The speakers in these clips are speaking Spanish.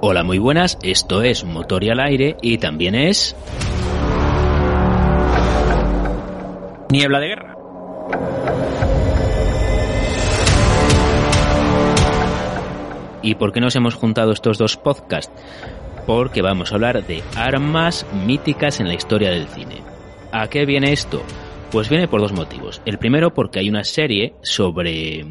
Hola, muy buenas. Esto es Motor y al aire y también es. Niebla de guerra. ¿Y por qué nos hemos juntado estos dos podcasts? Porque vamos a hablar de armas míticas en la historia del cine. ¿A qué viene esto? Pues viene por dos motivos. El primero porque hay una serie sobre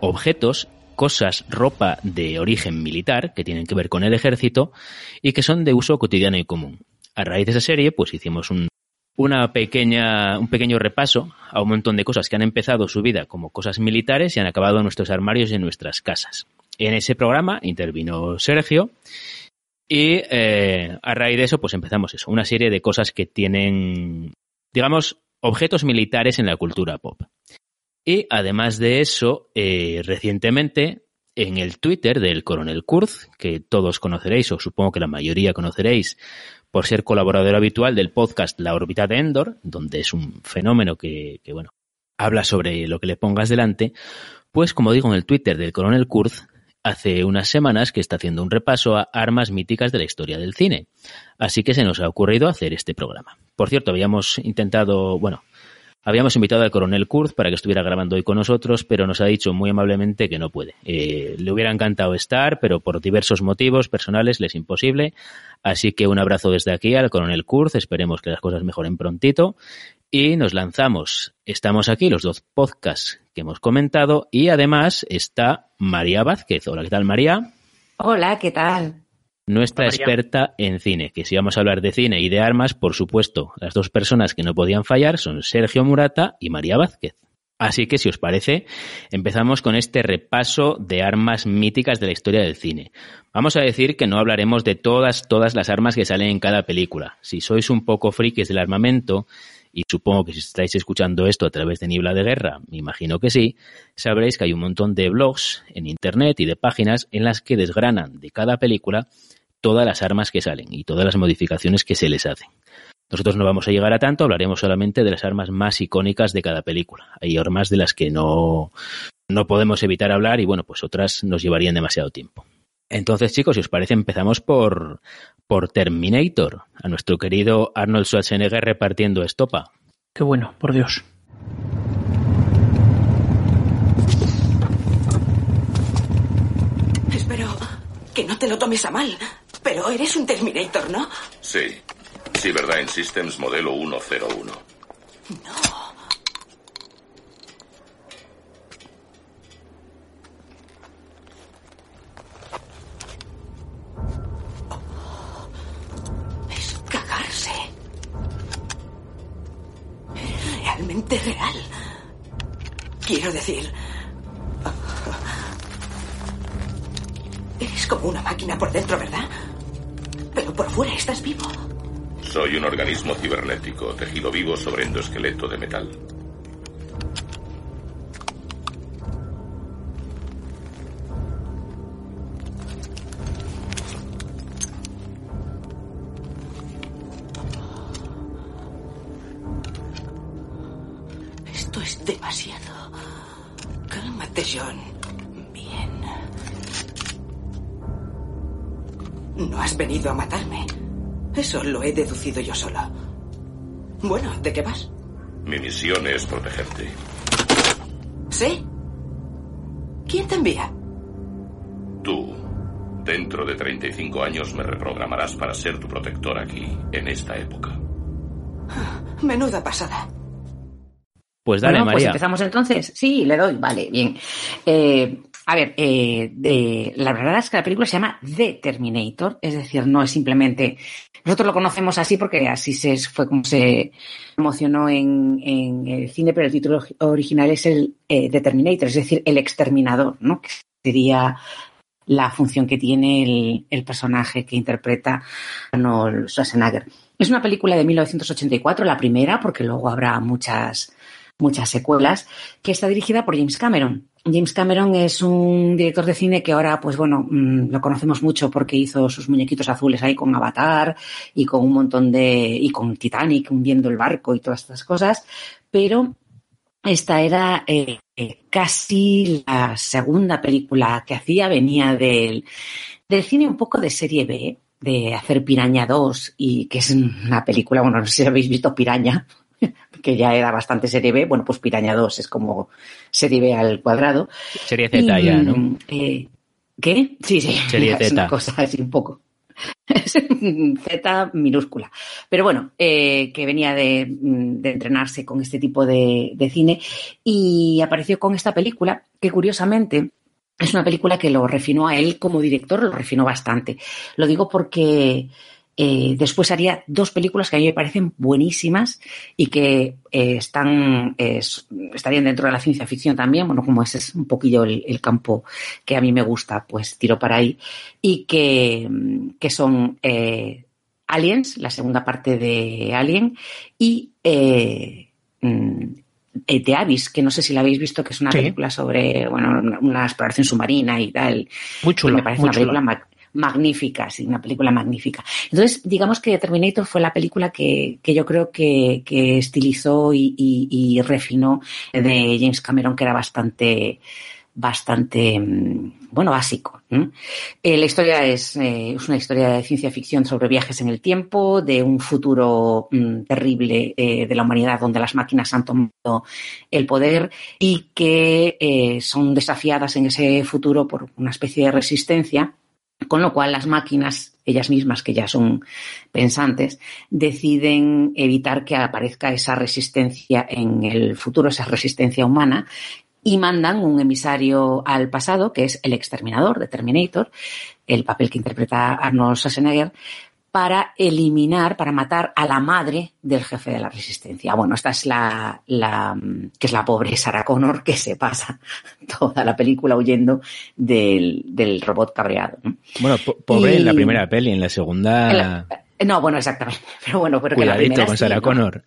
objetos, cosas, ropa de origen militar que tienen que ver con el ejército y que son de uso cotidiano y común. A raíz de esa serie, pues hicimos un, una pequeña, un pequeño repaso a un montón de cosas que han empezado su vida como cosas militares y han acabado en nuestros armarios y en nuestras casas. En ese programa intervino Sergio y eh, a raíz de eso pues empezamos eso, una serie de cosas que tienen, digamos, objetos militares en la cultura pop. Y además de eso, eh, recientemente en el Twitter del coronel Kurz, que todos conoceréis o supongo que la mayoría conoceréis por ser colaborador habitual del podcast La órbita de Endor, donde es un fenómeno que, que bueno, habla sobre lo que le pongas delante, pues como digo en el Twitter del coronel Kurz, hace unas semanas que está haciendo un repaso a armas míticas de la historia del cine. Así que se nos ha ocurrido hacer este programa. Por cierto, habíamos intentado, bueno, habíamos invitado al coronel Kurz para que estuviera grabando hoy con nosotros, pero nos ha dicho muy amablemente que no puede. Eh, le hubiera encantado estar, pero por diversos motivos personales le es imposible. Así que un abrazo desde aquí al coronel Kurz. Esperemos que las cosas mejoren prontito. Y nos lanzamos. Estamos aquí, los dos podcasts que hemos comentado, y además está María Vázquez. Hola, ¿qué tal, María? Hola, ¿qué tal? Nuestra experta en cine, que si vamos a hablar de cine y de armas, por supuesto, las dos personas que no podían fallar son Sergio Murata y María Vázquez. Así que, si os parece, empezamos con este repaso de armas míticas de la historia del cine. Vamos a decir que no hablaremos de todas, todas las armas que salen en cada película. Si sois un poco frikis del armamento, y supongo que si estáis escuchando esto a través de Niebla de Guerra, me imagino que sí, sabréis que hay un montón de blogs en internet y de páginas en las que desgranan de cada película todas las armas que salen y todas las modificaciones que se les hacen. Nosotros no vamos a llegar a tanto, hablaremos solamente de las armas más icónicas de cada película. Hay armas de las que no, no podemos evitar hablar y bueno, pues otras nos llevarían demasiado tiempo. Entonces, chicos, si os parece, empezamos por, por Terminator, a nuestro querido Arnold Schwarzenegger repartiendo estopa. Qué bueno, por Dios. Espero que no te lo tomes a mal, pero eres un Terminator, ¿no? Sí. Cyberdyne Systems modelo 101. No. Es cagarse. Es real. Quiero decir... Eres como una máquina por dentro, ¿verdad? Pero por fuera estás vivo. Soy un organismo cibernético, tejido vivo sobre endoesqueleto de metal. Eso lo he deducido yo solo. Bueno, ¿de qué vas? Mi misión es protegerte. ¿Sí? ¿Quién te envía? Tú, dentro de 35 años, me reprogramarás para ser tu protector aquí, en esta época. Menuda pasada. Pues dale, bueno, pues María. empezamos entonces. Sí, le doy, vale, bien. Eh, a ver, eh, la verdad es que la película se llama The Terminator, es decir, no es simplemente. Nosotros lo conocemos así porque así se, fue como se emocionó en, en el cine, pero el título original es el eh, The Terminator, es decir, el exterminador, ¿no? Que sería la función que tiene el, el personaje que interpreta Arnold Schwarzenegger. Es una película de 1984, la primera, porque luego habrá muchas, muchas secuelas, que está dirigida por James Cameron. James Cameron es un director de cine que ahora, pues bueno, mm, lo conocemos mucho porque hizo sus muñequitos azules ahí con Avatar y con un montón de. y con Titanic hundiendo el barco y todas estas cosas, pero esta era eh, casi la segunda película que hacía, venía del, del cine un poco de serie B, de hacer Piraña 2 y que es una película, bueno, no sé si habéis visto Piraña, que ya era bastante serie B, bueno, pues Piraña 2 es como serie B al cuadrado. Serie Z ya, ¿no? Eh, ¿Qué? Sí, sí, serie Z. es una cosa así un poco. Z minúscula. Pero bueno, eh, que venía de, de, entrenarse con este tipo de, de, cine y apareció con esta película que curiosamente es una película que lo refinó a él como director, lo refinó bastante. Lo digo porque eh, después haría dos películas que a mí me parecen buenísimas y que eh, están estarían dentro de la ciencia ficción también. Bueno, como ese es un poquillo el, el campo que a mí me gusta, pues tiro para ahí. Y que, que son eh, Aliens, la segunda parte de Alien, y mm, The Abyss, que no sé si la habéis visto, que es una sí. película sobre bueno, una exploración submarina y tal. Muy chulo. Me parece muy una película magnífica, sí, una película magnífica. Entonces, digamos que Terminator fue la película que, que yo creo que, que estilizó y, y, y, refinó de James Cameron, que era bastante, bastante, bueno, básico. Eh, la historia es, eh, es, una historia de ciencia ficción sobre viajes en el tiempo, de un futuro mmm, terrible eh, de la humanidad donde las máquinas han tomado el poder y que son desafiadas en ese futuro por una especie de resistencia con lo cual las máquinas, ellas mismas que ya son pensantes, deciden evitar que aparezca esa resistencia en el futuro, esa resistencia humana, y mandan un emisario al pasado, que es el exterminador de Terminator, el papel que interpreta Arnold Schwarzenegger, para eliminar, para matar a la madre del jefe de la resistencia. Bueno, esta es la, la que es la pobre Sarah Connor que se pasa toda la película huyendo del, del robot cabreado. Bueno, po pobre y... en la primera peli, en la segunda. En la... no, bueno, exactamente. Pero bueno, pero Cuidadito que la primera con Sarah sí, Connor.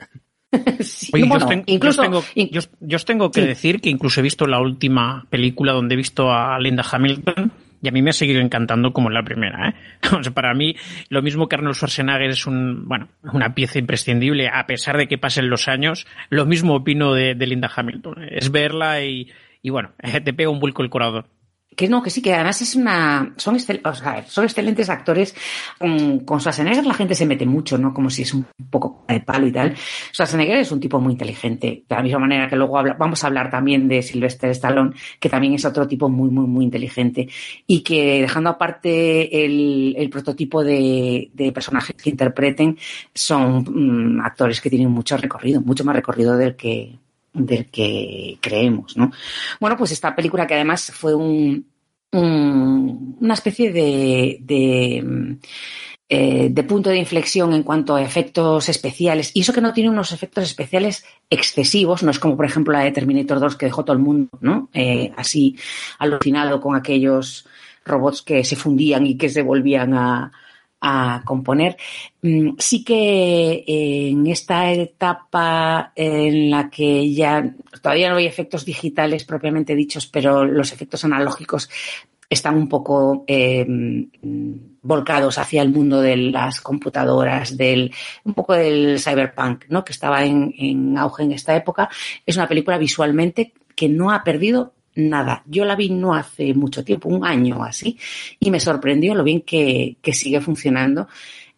sí, Oye, bueno, yo, tengo, incluso, yo, tengo, yo, yo os tengo que sí. decir que incluso he visto la última película donde he visto a Linda Hamilton y a mí me ha seguido encantando como la primera. ¿eh? Para mí, lo mismo que Arnold Schwarzenegger es un, bueno, una pieza imprescindible, a pesar de que pasen los años, lo mismo opino de, de Linda Hamilton. Es verla y, y bueno, te pega un vuelco el corazón que no, que sí, que además es una, son, excelentes actores. Con, con Schwarzenegger la gente se mete mucho, ¿no? Como si es un poco de palo y tal. Schwarzenegger es un tipo muy inteligente. De la misma manera que luego vamos a hablar también de Sylvester Stallone, que también es otro tipo muy, muy, muy inteligente. Y que dejando aparte el, el prototipo de, personajes que interpreten, son mmm, actores que tienen mucho recorrido, mucho más recorrido del que, del que creemos, ¿no? Bueno, pues esta película que además fue un, un una especie de, de, eh, de, punto de inflexión en cuanto a efectos especiales, y eso que no tiene unos efectos especiales excesivos, no es como por ejemplo la de Terminator 2 que dejó todo el mundo, ¿no? Eh, así alucinado con aquellos robots que se fundían y que se volvían a, a componer. Sí que en esta etapa en la que ya todavía no hay efectos digitales propiamente dichos, pero los efectos analógicos están un poco eh, volcados hacia el mundo de las computadoras, del un poco del cyberpunk, ¿no? que estaba en, en auge en esta época. Es una película visualmente que no ha perdido nada. Yo la vi no hace mucho tiempo, un año así, y me sorprendió lo bien que, que sigue funcionando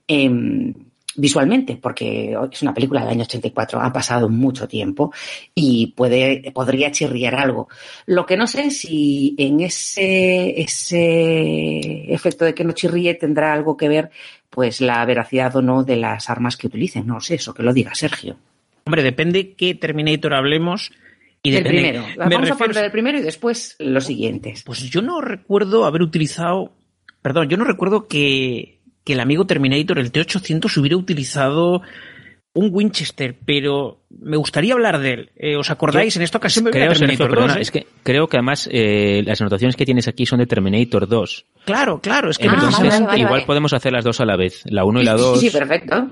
eh, visualmente, porque es una película del año 84, ha pasado mucho tiempo y puede, podría chirriar algo. Lo que no sé si en ese, ese efecto de que no chirríe tendrá algo que ver pues la veracidad o no de las armas que utilicen. No sé, eso que lo diga Sergio. Hombre, depende qué Terminator hablemos. Y del primero. Vamos refiero... a poner del primero y después los siguientes. Pues yo no recuerdo haber utilizado. Perdón, yo no recuerdo que, que el amigo Terminator, el T800, hubiera utilizado un Winchester, pero me gustaría hablar de él. Eh, ¿Os acordáis? Yo en esta ocasión me creo, Terminator Sergio, 2, ¿eh? es que creo que además eh, las anotaciones que tienes aquí son de Terminator 2. Claro, claro, es que entonces ah, vale, vale, igual vale. podemos hacer las dos a la vez, la 1 y la 2. Sí, sí, perfecto.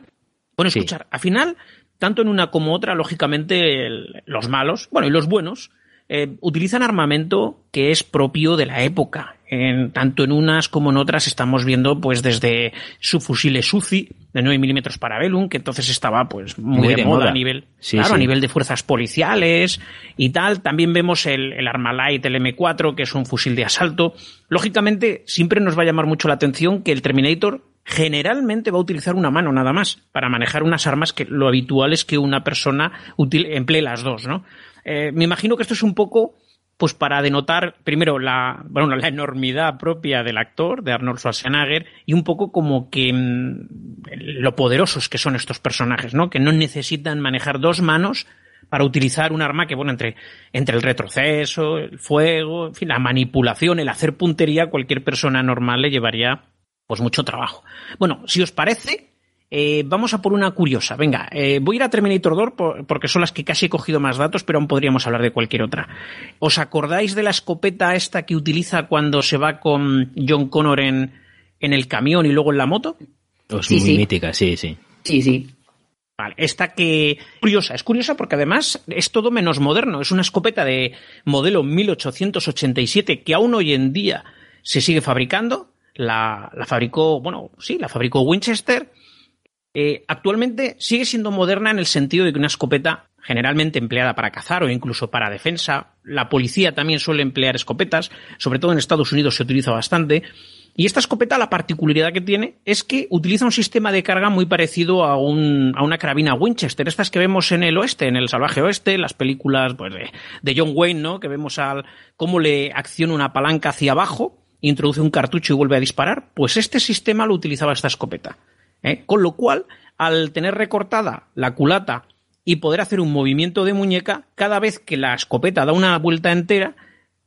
Bueno, escuchar, sí. al final, tanto en una como otra, lógicamente, el, los malos, bueno, y los buenos, eh, utilizan armamento que es propio de la época. en, tanto en unas como en otras estamos viendo pues desde su fusil Suzi de 9 milímetros Parabellum, que entonces estaba pues muy, de, moda, a nivel, claro, a nivel de fuerzas policiales y tal. También vemos el, el Armalite, el M4, que es un fusil de asalto. Lógicamente, siempre nos va a llamar mucho la atención que el Terminator generalmente va a utilizar una mano nada más para manejar unas armas que lo habitual es que una persona emplee las dos, ¿no? Eh, me imagino que esto es un poco pues para denotar primero la, bueno, la enormidad propia del actor, de Arnold Schwarzenegger, y un poco como que mm, lo poderosos que son estos personajes, ¿no? Que no necesitan manejar dos manos para utilizar un arma que, bueno, entre, entre el retroceso, el fuego, en fin, la manipulación, el hacer puntería, cualquier persona normal le llevaría pues mucho trabajo. Bueno, si os parece, eh, vamos a por una curiosa. Venga, eh, voy a ir a Terminator 2 porque son las que casi he cogido más datos, pero aún podríamos hablar de cualquier otra. ¿Os acordáis de la escopeta esta que utiliza cuando se va con John Connor en, en el camión y luego en la moto? Es muy mítica, sí, sí. Sí, sí. Vale, esta que curiosa, es curiosa porque además es todo menos moderno, es una escopeta de modelo 1887 que aún hoy en día se sigue fabricando, la, la fabricó, bueno, sí, la fabricó Winchester eh, actualmente sigue siendo moderna en el sentido de que una escopeta generalmente empleada para cazar o incluso para defensa. La policía también suele emplear escopetas, sobre todo en Estados Unidos se utiliza bastante. Y esta escopeta, la particularidad que tiene es que utiliza un sistema de carga muy parecido a, un, a una carabina Winchester, estas que vemos en el oeste, en el salvaje oeste, las películas pues, de, de John Wayne, ¿no? Que vemos al, cómo le acciona una palanca hacia abajo, introduce un cartucho y vuelve a disparar. Pues este sistema lo utilizaba esta escopeta. ¿eh? Con lo cual, al tener recortada la culata y poder hacer un movimiento de muñeca, cada vez que la escopeta da una vuelta entera,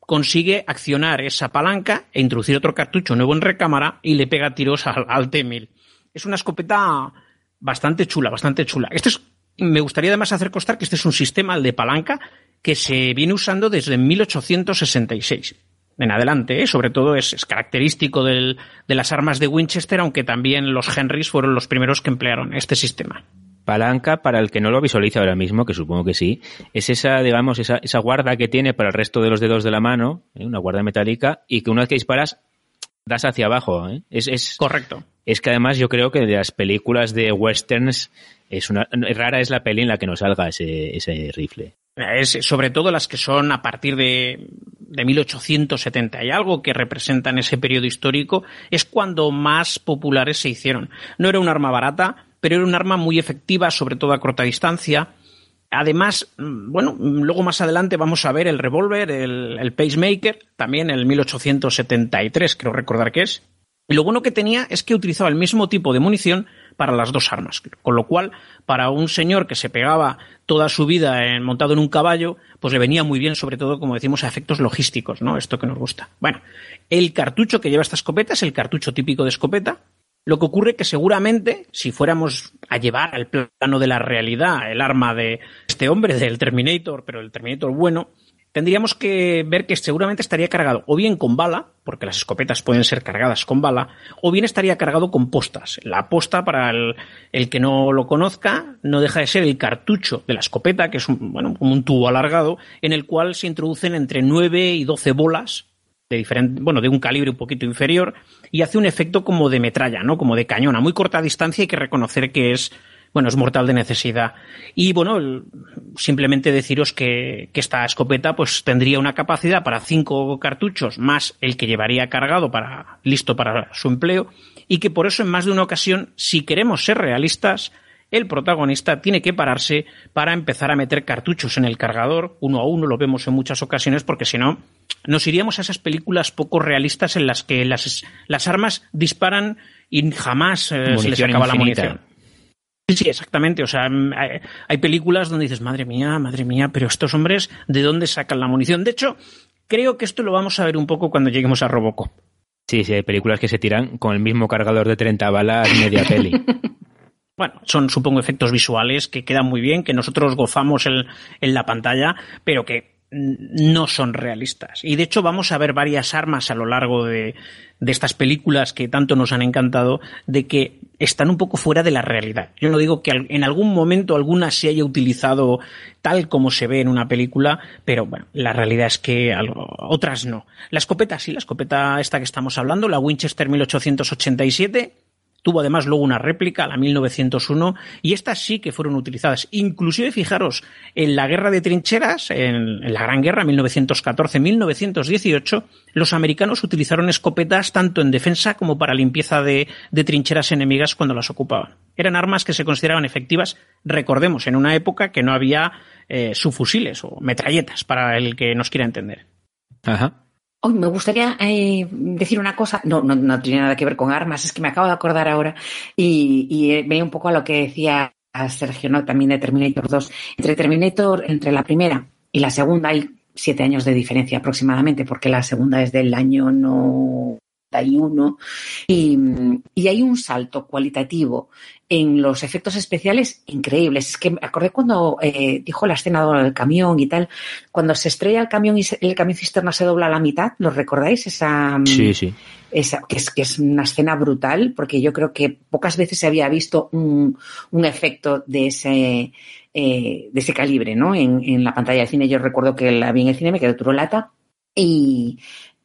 consigue accionar esa palanca e introducir otro cartucho nuevo en recámara y le pega tiros al, T-1000. Es una escopeta bastante chula, bastante chula. Este es, me gustaría además hacer constar que este es un sistema de palanca que se viene usando desde 1866 en adelante. ¿eh? Sobre todo es, característico del, de las armas de Winchester, aunque también los Henrys fueron los primeros que emplearon este sistema. Palanca, para el que no lo visualiza ahora mismo, que supongo que sí, es esa, digamos, esa, esa guarda que tiene para el resto de los dedos de la mano, ¿eh? una guarda metálica, y que una vez que disparas, das hacia abajo. ¿eh? Es, es, Correcto. Es que además yo creo que de las películas de westerns, es una, rara es la peli en la que no salga ese, ese rifle. Es, sobre todo las que son a partir de, de 1870 y algo que representan ese periodo histórico, es cuando más populares se hicieron. No era un arma barata, pero era un arma muy efectiva, sobre todo a corta distancia. Además, mm, bueno, luego más adelante vamos a ver el revólver, el, el pacemaker, también el 1873, creo recordar que es. Y lo bueno que tenía es que utilizaba el mismo tipo de munición para las dos armas. Con lo cual, para un señor que se pegaba toda su vida en, montado en un caballo, pues le venía muy bien, sobre todo, como decimos, a efectos logísticos, ¿no? Esto que nos gusta. Bueno, el cartucho que lleva esta escopeta es el cartucho típico de escopeta. Lo que ocurre que seguramente, si fuéramos a llevar al plano de la realidad el arma de este hombre, del Terminator, pero el Terminator bueno, tendríamos que ver que seguramente estaría cargado o bien con bala, porque las escopetas pueden ser cargadas con bala, o bien estaría cargado con postas. La posta, para el, que no lo conozca, no deja de ser el cartucho de la escopeta, que es un, bueno, como un tubo alargado, en el cual se introducen entre 9 y 12 bolas de diferente, bueno, de un calibre un poquito inferior, y hace un efecto como de metralla, ¿no? Como de cañón. A muy corta distancia hay que reconocer que es bueno, es mortal de necesidad. Y bueno, simplemente deciros que, esta escopeta pues tendría una capacidad para cinco cartuchos más el que llevaría cargado para, listo para su empleo y que por eso en más de una ocasión, si queremos ser realistas, el protagonista tiene que pararse para empezar a meter cartuchos en el cargador, uno a uno, lo vemos en muchas ocasiones, porque si no, nos iríamos a esas películas poco realistas en las que las, las armas disparan y jamás eh, se les acaba la munición. Sí, exactamente. O sea, mm, hay películas donde dices, madre mía, madre mía, pero estos hombres, ¿de dónde sacan la munición? De hecho, creo que esto lo vamos a ver un poco cuando lleguemos a Robocop. Sí, sí, hay películas que se tiran con el mismo cargador de 30 balas media peli. bueno, son supongo efectos visuales que quedan muy bien, que nosotros gozamos en, en la pantalla, pero que no son realistas. Y de hecho vamos a ver varias armas a lo largo de, de, estas películas que tanto nos han encantado, de que están un poco fuera de la realidad. Yo no digo que en algún momento alguna se haya utilizado tal como se ve en una película, pero bueno, la realidad es que otras no. La escopeta, sí, la escopeta esta que estamos hablando, la Winchester 1887, Tuvo además luego una réplica, la 1901, y estas sí que fueron utilizadas. Inclusive, fijaros, en la guerra de trincheras, en, la Gran Guerra 1914-1918, los americanos utilizaron escopetas tanto en defensa como para limpieza de, trincheras enemigas cuando las ocupaban. Eran armas que se consideraban efectivas, recordemos, en una época que no había eh, subfusiles o metralletas, para el que nos quiera entender. Ajá. Hoy me gustaría eh, decir una cosa, no, no, no, tiene nada que ver con armas, es que me acabo de acordar ahora y, y eh, venía un poco a lo que decía Sergio, ¿no? También de Terminator 2. Entre Terminator, entre la primera y la segunda hay siete años de diferencia aproximadamente, porque la segunda es del año no y, y hay un salto cualitativo en los efectos especiales increíbles. Es que me acordé cuando eh, dijo la escena del camión y tal, cuando se estrella el camión y el camión cisterna se dobla a la mitad, ¿lo recordáis? Esa, sí, sí. Esa, que, es, que es una escena brutal, porque yo creo que pocas veces se había visto un, un efecto de ese, eh, de ese calibre, ¿no? En, en la pantalla de cine. Yo recuerdo que la vi en el cine, me quedó turolata y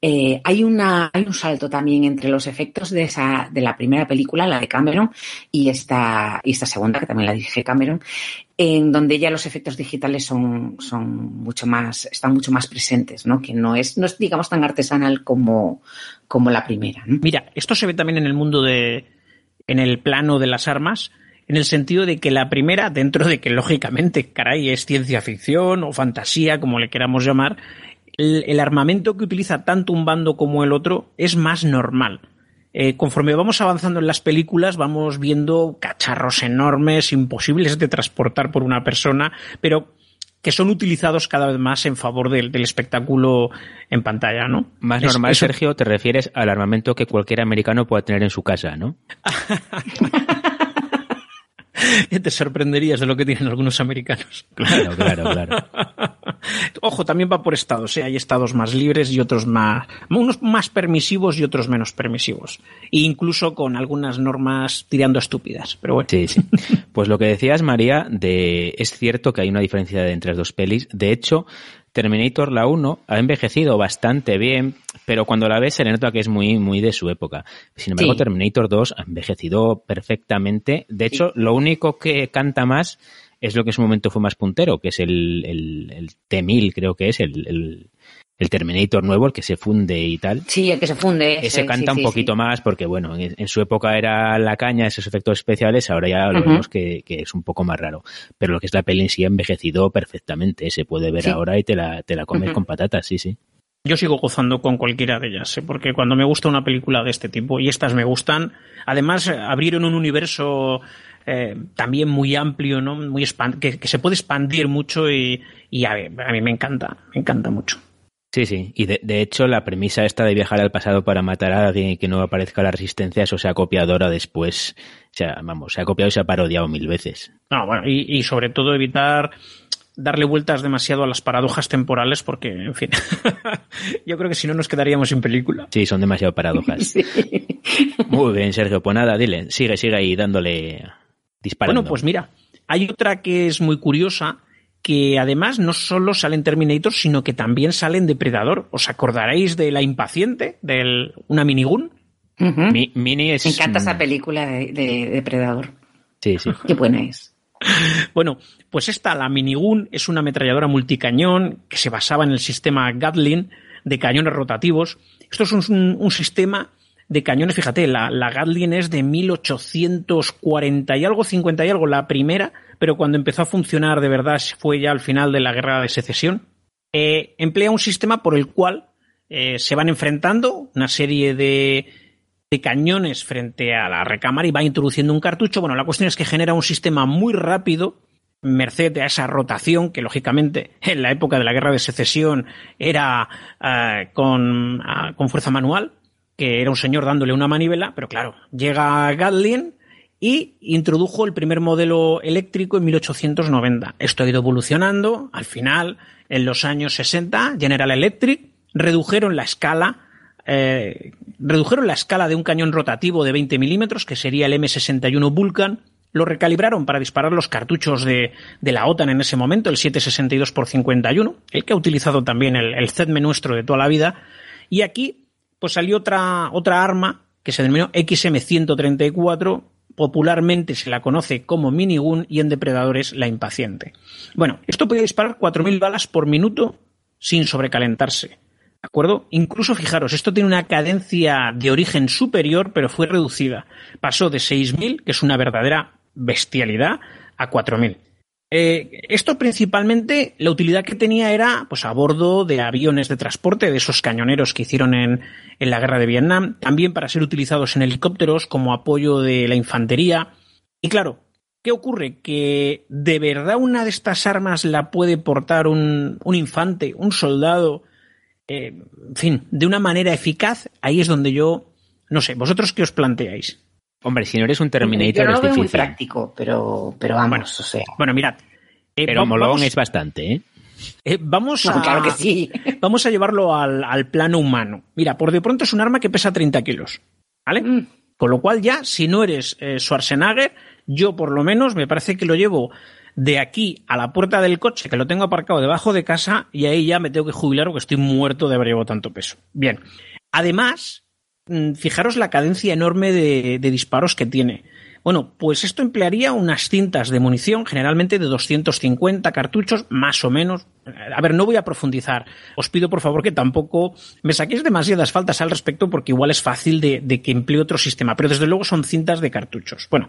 eh, hay, una, hay un salto también entre los efectos de, esa, de la primera película, la de Cameron, y esta, y esta segunda, que también la dije Cameron, en donde ya los efectos digitales son, son mucho más, están mucho más presentes, ¿no? Que no es, no es digamos, tan artesanal como, como la primera. Mira, esto se ve también en el mundo de, en el plano de las armas, en el sentido de que la primera, dentro de que lógicamente, caray, es ciencia ficción o fantasía, como le queramos llamar, el, armamento que utiliza tanto un bando como el otro es más normal. Eh, conforme vamos avanzando en las películas, vamos viendo cacharros enormes, imposibles de transportar por una persona, pero que son utilizados cada vez más en favor del, espectáculo en pantalla, ¿no? Más normal, Sergio, te refieres al armamento que cualquier americano pueda tener en su casa, ¿no? te sorprenderías de lo que tienen algunos americanos. Claro, claro, claro. Ojo, también va por estados, ¿eh? hay estados más libres y otros más, unos más permisivos y otros menos permisivos. E incluso con algunas normas tirando estúpidas, pero bueno. Sí, sí. Pues lo que decías, María, de es cierto que hay una diferencia entre las dos pelis. De hecho, Terminator la 1 ha envejecido bastante bien, pero cuando la ves se le nota que es muy, muy de su época. Sin embargo, Terminator 2 ha envejecido perfectamente. De hecho, lo único que canta más es lo que en su momento fue más puntero, que es el, el, T-1000, creo que es, el, el, Terminator nuevo, el que se funde y tal. Sí, el que se funde. Ese, canta un poquito más porque, bueno, en, su época era la caña, esos efectos especiales, ahora ya lo vemos que, es un poco más raro. Pero lo que es la peli en sí ha envejecido perfectamente, se puede ver ahora y te la, te la comes con patatas, sí, sí. Yo sigo gozando con cualquiera de ellas, ¿eh? porque cuando me gusta una película de este tipo, y estas me gustan, además abrieron un universo eh, también muy amplio, ¿no? Muy que, que, se puede expandir mucho y, y a, mí me encanta, me encanta mucho. Sí, sí, y de, de, hecho la premisa esta de viajar al pasado para matar a alguien y que no aparezca la resistencia, eso se ha copiado ahora después, o sea, vamos, se ha copiado y se ha parodiado mil veces. No, bueno, y, y sobre todo evitar darle vueltas demasiado a las paradojas temporales porque, en fin, yo creo que si no nos quedaríamos sin película. Sí, son demasiado paradojas. Muy bien, Sergio, pues nada, dile, sigue, sigue ahí dándole bueno, pues mira, hay otra que es muy curiosa, que además no solo salen Terminator, sino que también salen Depredador. ¿Os acordaréis de La Impaciente, de una minigun? mini es... Me encanta esa película de, Depredador. Sí, sí. Qué buena es. Bueno, pues esta, la minigun, es una ametralladora multicañón que se basaba en el sistema Gatling de cañones rotativos. Esto es un sistema de cañones. Fíjate, la, la Gatling es de 1840 y algo, 50 y algo, la primera, pero cuando empezó a funcionar de verdad fue ya al final de la guerra de secesión. Eh, emplea un sistema por el cual eh, se van enfrentando una serie de, de cañones frente a la recámara y va introduciendo un cartucho. Bueno, la cuestión es que genera un sistema muy rápido merced a esa rotación que lógicamente en la época de la guerra de secesión era eh, con, con fuerza manual que era un señor dándole una manivela, pero claro, llega Gatling y introdujo el primer modelo eléctrico en 1890. Esto ha ido evolucionando. Al final, en los años 60, General Electric redujeron la escala eh, redujeron la escala de un cañón rotativo de 20 milímetros, que sería el M61 Vulcan, lo recalibraron para disparar los cartuchos de, la OTAN en ese momento, el 762 x 51, el que ha utilizado también el, el nuestro de toda la vida, y aquí pues salió otra, otra arma que se denominó XM134, popularmente se la conoce como minigun y en depredadores la impaciente. Bueno, esto podía disparar 4.000 balas por minuto sin sobrecalentarse. ¿De acuerdo? Incluso fijaros, esto tiene una cadencia de origen superior, pero fue reducida. Pasó de 6.000, que es una verdadera bestialidad, a 4.000. Eh, esto principalmente, la utilidad que tenía era pues, a bordo de aviones de transporte, de esos cañoneros que hicieron en, en la guerra de Vietnam, también para ser utilizados en helicópteros como apoyo de la infantería. Y claro, ¿Qué ocurre? Que de verdad una de estas armas la puede portar un, un infante, un soldado, eh, en fin, de una manera eficaz, ahí es donde yo, no sé, vosotros qué os planteáis. Hombre, si no eres un Terminator yo es difícil. muy práctico, pero, pero vamos, bueno, o sea. Bueno, mirad. Eh, pero molón es bastante, ¿eh? eh vamos a, claro que sí. Vamos a llevarlo al, al, plano humano. Mira, por de pronto es un arma que pesa 30 kilos. ¿Vale? Mm. Con lo cual ya, si no eres Schwarzenegger, yo por lo menos me parece que lo llevo de aquí a la puerta del coche, que lo tengo aparcado debajo de casa, y ahí ya me tengo que jubilar porque estoy muerto de haber llevado tanto peso. Bien. Además, fijaros la cadencia enorme de, disparos que tiene. Bueno, pues esto emplearía unas cintas de munición, generalmente de 250 cartuchos, más o menos. A ver, no voy a profundizar. Os pido por favor que tampoco me saquéis demasiadas faltas al respecto, porque igual es fácil de, que emplee otro sistema, pero desde luego son cintas de cartuchos. Bueno,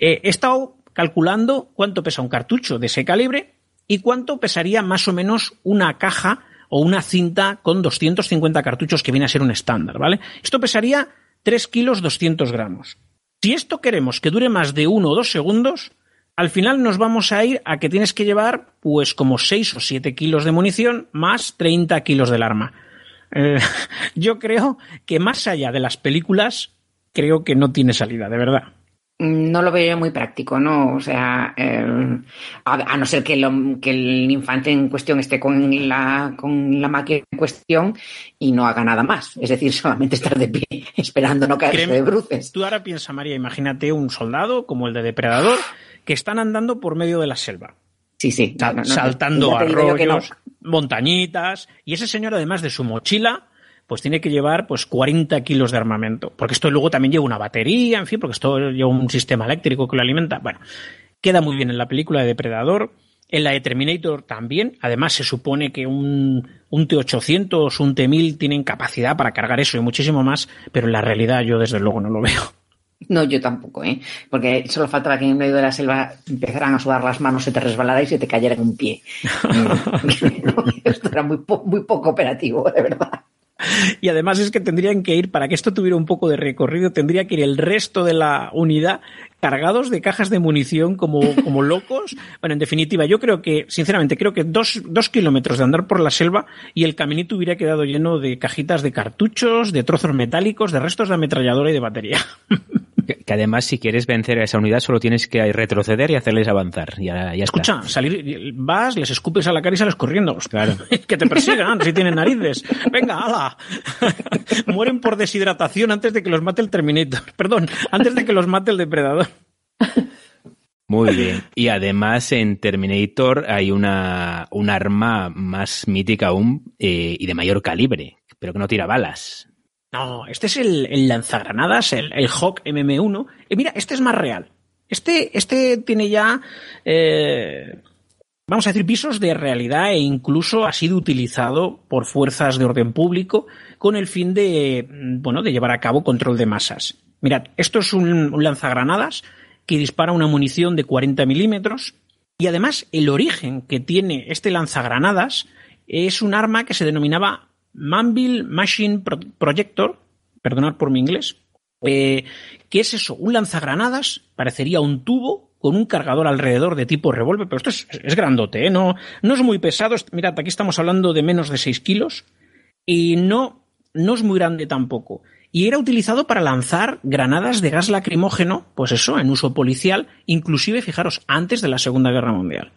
eh, he estado calculando cuánto pesa un cartucho de ese calibre y cuánto pesaría más o menos una caja o una cinta con 250 cartuchos que viene a ser un estándar, ¿vale? Esto pesaría 3 kilos 200 gramos. Si esto queremos que dure más de uno o dos segundos, al final nos vamos a ir a que tienes que llevar pues como 6 o 7 kilos de munición más 30 kilos del arma. Eh, yo creo que más allá de las películas, creo que no tiene salida, de verdad no lo veo muy práctico, ¿no? O sea, eh, a, no ser que, que, el infante en cuestión esté con la, con la máquina en cuestión y no haga nada más. Es decir, solamente estar de pie esperando no caerse de bruces. Tú ahora piensa, María, imagínate un soldado como el de Depredador que están andando por medio de la selva. Sí, sí. saltando arroyos, montañitas. Y ese señor, además de su mochila, pues tiene que llevar pues 40 kilos de armamento. Porque esto luego también lleva una batería, en fin, porque esto lleva un sistema eléctrico que lo alimenta. Bueno, queda muy bien en la película de Depredador. En la de Terminator también. Además, se supone que un, un T-800, un T-1000 tienen capacidad para cargar eso y muchísimo más, pero en la realidad yo desde luego no lo veo. No, yo tampoco, ¿eh? Porque solo faltaba que en medio de la selva empezaran a sudar las manos, se te resbalara y se te cayera en un pie. Esto era muy, muy poco operativo, de verdad. Y además es que tendrían que ir, para que esto tuviera un poco de recorrido, tendría que ir el resto de la unidad cargados de cajas de munición como, como locos. Bueno, en definitiva, yo creo que, sinceramente, creo que dos, dos kilómetros de andar por la selva y el caminito hubiera quedado lleno de cajitas de cartuchos, de trozos metálicos, de restos de ametralladora y de batería. Que, además, si quieres vencer a esa unidad, solo tienes que retroceder y hacerles avanzar. Ya, ya Escucha, salir, vas, les escupes a la cara y sales corriendo. Claro. que te persigan si tienen narices. Venga, ala. Mueren por deshidratación antes de que los mate el Terminator. Perdón, antes de que los mate el depredador. Muy bien. Y además en Terminator hay una, un arma más mítica aún eh, y de mayor calibre, pero que no tira balas. No, este es el, lanzagranadas, el, Hawk MM1. Y mira, este es más real. Este, este tiene ya, eh, vamos a decir, pisos de realidad e incluso ha sido utilizado por fuerzas de orden público con el fin de, bueno, de llevar a cabo control de masas. Mirad, esto es un, un lanzagranadas que dispara una munición de 40 milímetros y además el origen que tiene este lanzagranadas es un arma que se denominaba Manville Machine Projector, perdonad por mi inglés, eh, ¿qué es eso? Un lanzagranadas, parecería un tubo con un cargador alrededor de tipo revólver, pero esto es, grandote, ¿eh? no, no es muy pesado. Mirad, aquí estamos hablando de menos de 6 kilos y no no es muy grande tampoco. Y era utilizado para lanzar granadas de gas lacrimógeno, pues eso, en uso policial, inclusive, fijaros, antes de la Segunda Guerra Mundial.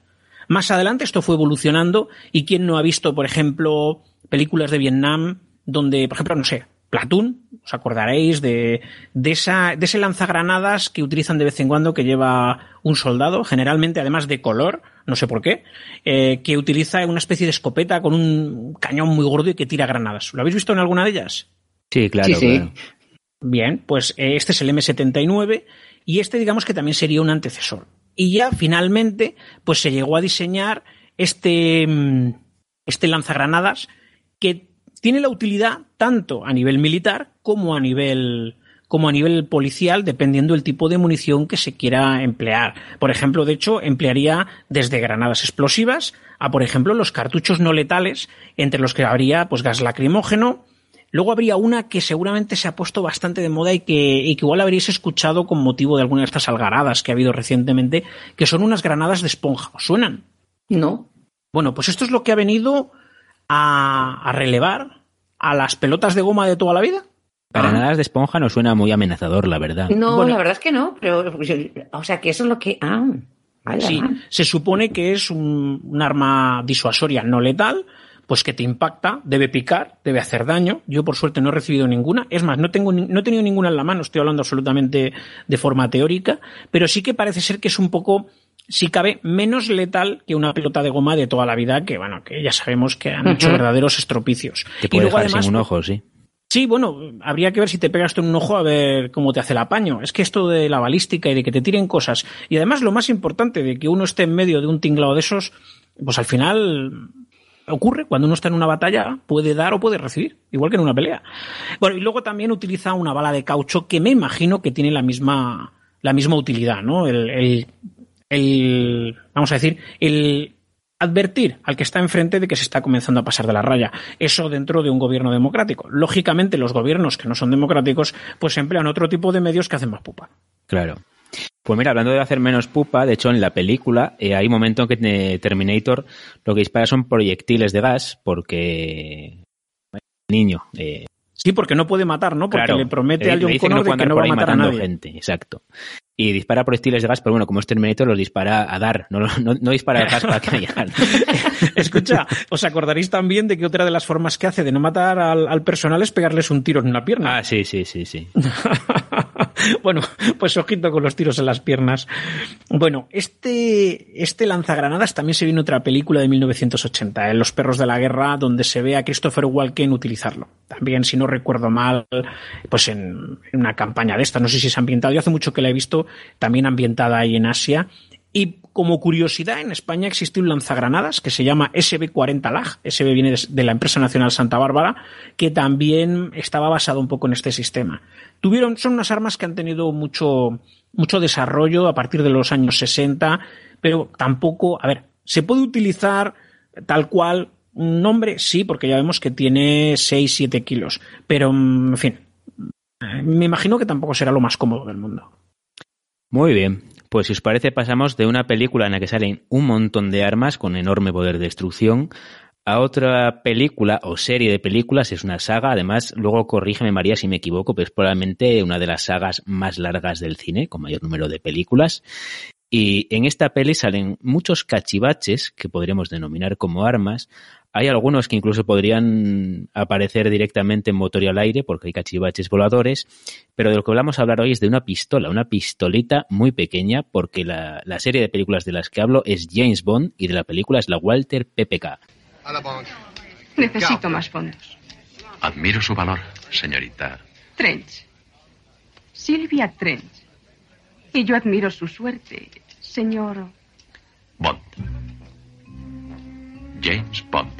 Más adelante esto fue evolucionando y quien no ha visto, por ejemplo, películas de Vietnam donde, por ejemplo, no sé, Platoon, os acordaréis de, de, esa, de ese lanzagranadas que utilizan de vez en cuando que lleva un soldado, generalmente además de color, no sé por qué, eh, que utiliza una especie de escopeta con un cañón muy gordo y que tira granadas. ¿Lo habéis visto en alguna de ellas? Sí, claro. Sí, sí. Bien, pues eh, este es el M79 y este digamos que también sería un antecesor. Y ya finalmente, pues se llegó a diseñar este, mm, este lanzagranadas que tiene la utilidad tanto a nivel militar como a nivel como a nivel policial, dependiendo del tipo de munición que se quiera emplear. Por ejemplo, de hecho, emplearía desde granadas explosivas a, por ejemplo, los cartuchos no letales, entre los que habría pues gas lacrimógeno. Luego habría una que seguramente se ha puesto bastante de moda y que, y que igual habréis escuchado con motivo de alguna de estas algaradas que ha habido recientemente, que son unas granadas de esponja. ¿Os suenan? No. Bueno, pues esto es lo que ha venido a, relevar a las pelotas de goma de toda la vida. Para ah. nada de esponja no suena muy amenazador, la verdad. No, la verdad es que no, pero o sea que eso es lo que ah, sí, se supone que es un, un, arma disuasoria no letal, pues que te impacta, debe picar, debe hacer daño. Yo por suerte no he recibido ninguna. Es más, no tengo no he tenido ninguna en la mano, estoy hablando absolutamente de forma teórica, pero sí que parece ser que es un poco si cabe, menos letal que una pelota de goma de toda la vida, que bueno, que ya sabemos que han hecho verdaderos estropicios. y luego además, un ojo, sí. Sí, bueno, habría que ver si te pegas tú en un ojo a ver cómo te hace el apaño. Es que esto de la balística y de que te tiren cosas, y además lo más importante, de que uno esté en medio de un tinglado de esos, pues al final ocurre cuando uno está en una batalla, puede dar o puede recibir, igual que en una pelea. Bueno, y luego también utiliza una bala de caucho que me imagino que tiene la misma, la misma utilidad, ¿no? el el, vamos a decir, el advertir al que está enfrente de que se está comenzando a pasar de la raya. Eso dentro de un gobierno democrático. Lógicamente, los gobiernos que no son democráticos, pues emplean otro tipo de medios que hacen más pupa. Claro. Pues mira, hablando de hacer menos pupa, de hecho en la película eh, hay un momento en que Terminator lo que dispara son proyectiles de gas porque el niño eh, Sí, porque no puede matar, ¿no? Porque le promete a John Connor que no, que no va a matar a nadie. gente, exacto. Y dispara proyectiles de gas, pero bueno, como es Terminator, los dispara a dar, no, no, no dispara a gas para que llegan. Escucha, os acordaréis también de que otra de las formas que hace de no matar al, al personal es pegarles un tiro en una pierna. Ah, sí, sí, sí, sí. bueno, pues ojito con los tiros en las piernas. Bueno, este, este lanzagranadas también se vio en otra película de 1980, en Los perros de la guerra, donde se ve a Christopher Walken utilizarlo. También, si no recuerdo mal, pues en, una campaña de esta, no sé si se ha ambientado, yo hace mucho que la he visto, también ambientada ahí en Asia. Y como curiosidad, en España existe un lanzagranadas que se llama SB-40 LAG. SB viene de la empresa nacional Santa Bárbara, que también estaba basado un poco en este sistema. Tuvieron, son unas armas que han tenido mucho, mucho desarrollo a partir de los años 60, pero tampoco, a ver, se puede utilizar tal cual un nombre, sí, porque ya vemos que tiene 6-7 kilos, pero mm, en fin, me imagino que tampoco será lo más cómodo del mundo. Muy bien, pues si os parece pasamos de una película en la que salen un montón de armas con enorme poder de destrucción a otra película o serie de películas, es una saga, además, luego corrígeme María si me equivoco, pero es probablemente una de las sagas más largas del cine, con mayor número de películas. Y en esta peli salen muchos cachivaches, que podríamos denominar como armas, hay algunos que incluso podrían aparecer directamente en motor y al aire, porque hay cachivaches voladores, pero de lo que vamos a hablar hoy es de una pistola, una pistolita muy pequeña, porque la, la serie de películas de las que hablo es James Bond y de la película es la Walter PPK. Necesito más fondos. Admiro su valor, señorita. Trench. Silvia Trench. Y yo admiro su suerte, señor. Bond. James Bond.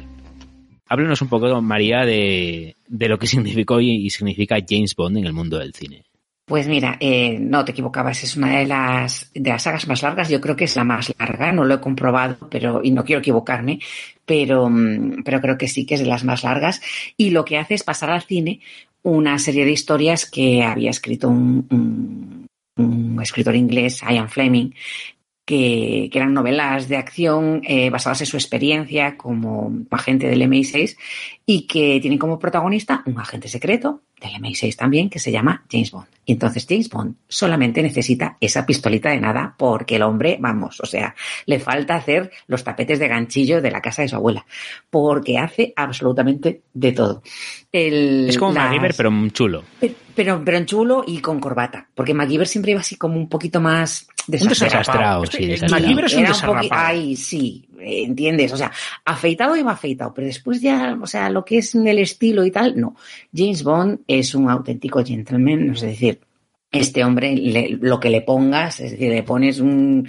Háblenos un poco, María, de, lo que significó y, significa James Bond en el mundo del cine. Pues mira, eh, no te equivocabas, es una de las, de las sagas más largas, yo creo que es la más larga, no lo he comprobado, pero, y no quiero equivocarme, pero, mm, pero creo que sí que es de las más largas. Y lo que hace es pasar al cine una serie de historias que había escrito un, un escritor inglés, Ian Fleming, que, que eran novelas de acción eh, basadas en su experiencia como agente del MI6 y que tienen como protagonista un agente secreto del MI6 también que se llama James Bond. Y entonces James Bond solamente necesita esa pistolita de nada porque el hombre, vamos, o sea, le falta hacer los tapetes de ganchillo de la casa de su abuela porque hace absolutamente de todo. El, es como las- MacGyver, pero chulo. Pe- Pero, pero en chulo y con corbata. Porque MacGyver siempre iba así como un poquito más desastrado. desastrado, sí, desastrado. MacGyver es un Era desarrapado. Ay, sí, entiendes. O sea, afeitado iba afeitado, pero después ya, o sea, lo que es en el estilo y tal, no. James Bond es un auténtico gentleman, es decir, este hombre, le- lo que le pongas, es decir, le pones un,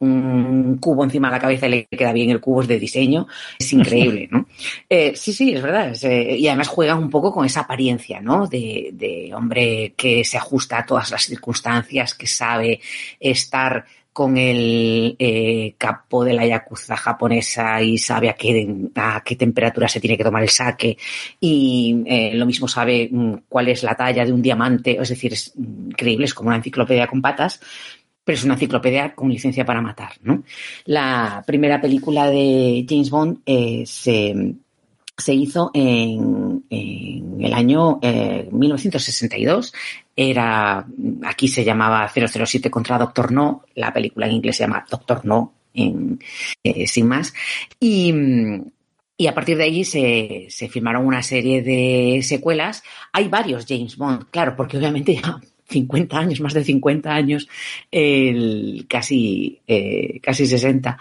un cubo encima de la cabeza y le queda bien el cubo es de diseño, es increíble, ¿no? Eh, sí, sí, es verdad. es, eh, y además juega un poco con esa apariencia, ¿no? De, de hombre que se ajusta a todas las circunstancias, que sabe estar con el eh, capo de la yakuza japonesa y sabe a qué, temperatura se tiene que tomar el saque y eh, lo mismo sabe mm, cuál es la talla de un diamante, es decir, es increíble, es como una enciclopedia con patas, pero es una enciclopedia con licencia para matar, ¿no? La primera película de James Bond eh, se, se hizo en, el año eh, 1962. Era, aquí se llamaba 007 contra Doctor No, la película en inglés se llama Doctor No, eh, sin más. Y, y a partir de ahí se, se firmaron una serie de secuelas. Hay varios James Bond, claro, porque obviamente ya 50 años, más de 50 años, el, casi, eh, casi 60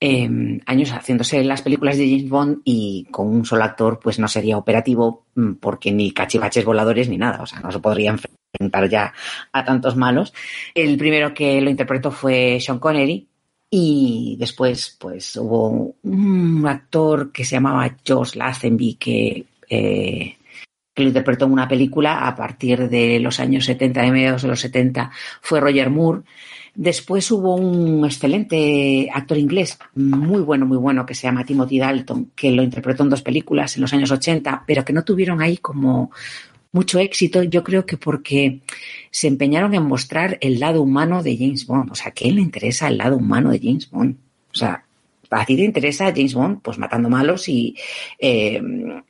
eh, años haciéndose las películas de James Bond y con un solo actor pues no sería operativo mm, porque ni cachivaches voladores ni nada, o sea, no se podría enfrentar ya a tantos malos. El primero que lo interpretó fue Sean Connery y después pues hubo un actor que se llamaba George Lazenby que... Eh, que lo interpretó en una película a partir de los años 70, de mediados de los 70, fue Roger Moore. Después hubo un excelente actor inglés, muy bueno, muy bueno, que se llama Timothy Dalton, que lo interpretó en dos películas en los años 80, pero que no tuvieron ahí como mucho éxito, yo creo que porque se empeñaron en mostrar el lado humano de James Bond. O sea, ¿a quién le interesa el lado humano de James Bond? O sea, a ti te interesa James Bond, pues matando malos y, eh,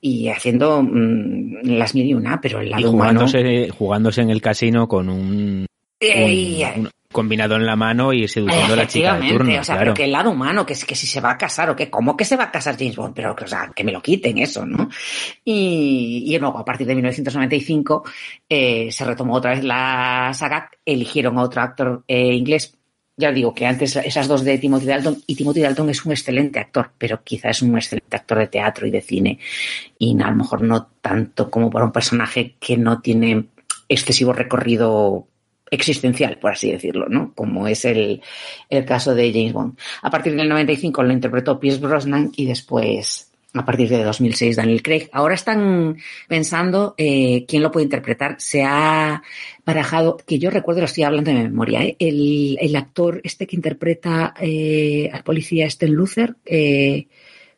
y haciendo mmm, las mil y una, pero el lado y jugándose, humano... jugándose en el casino con un, Eh, un, un combinado en la mano y seduciendo a la chica de turno. O sea, claro. pero que el lado humano, que, que si se va a casar o que, ¿cómo que se va a casar James Bond? Pero, o sea, que me lo quiten eso, ¿no? Y, y luego, a partir de 1995, eh, se retomó otra vez la saga, eligieron a otro actor eh, inglés. Ya digo que antes esas dos de Timothy Dalton, y Timothy Dalton es un excelente actor, pero quizá es un excelente actor de teatro y de cine, y a lo mejor no tanto como para un personaje que no tiene excesivo recorrido existencial, por así decirlo, ¿no? Como es el, el caso de James Bond. A partir del 95 lo interpretó Pierce Brosnan y después, a partir de 2006, Daniel Craig. Ahora están pensando eh, quién lo puede interpretar. Se ha barajado, que yo recuerdo, lo estoy hablando de memoria, ¿eh? el, el, actor este que interpreta eh, al policía Sten Luther,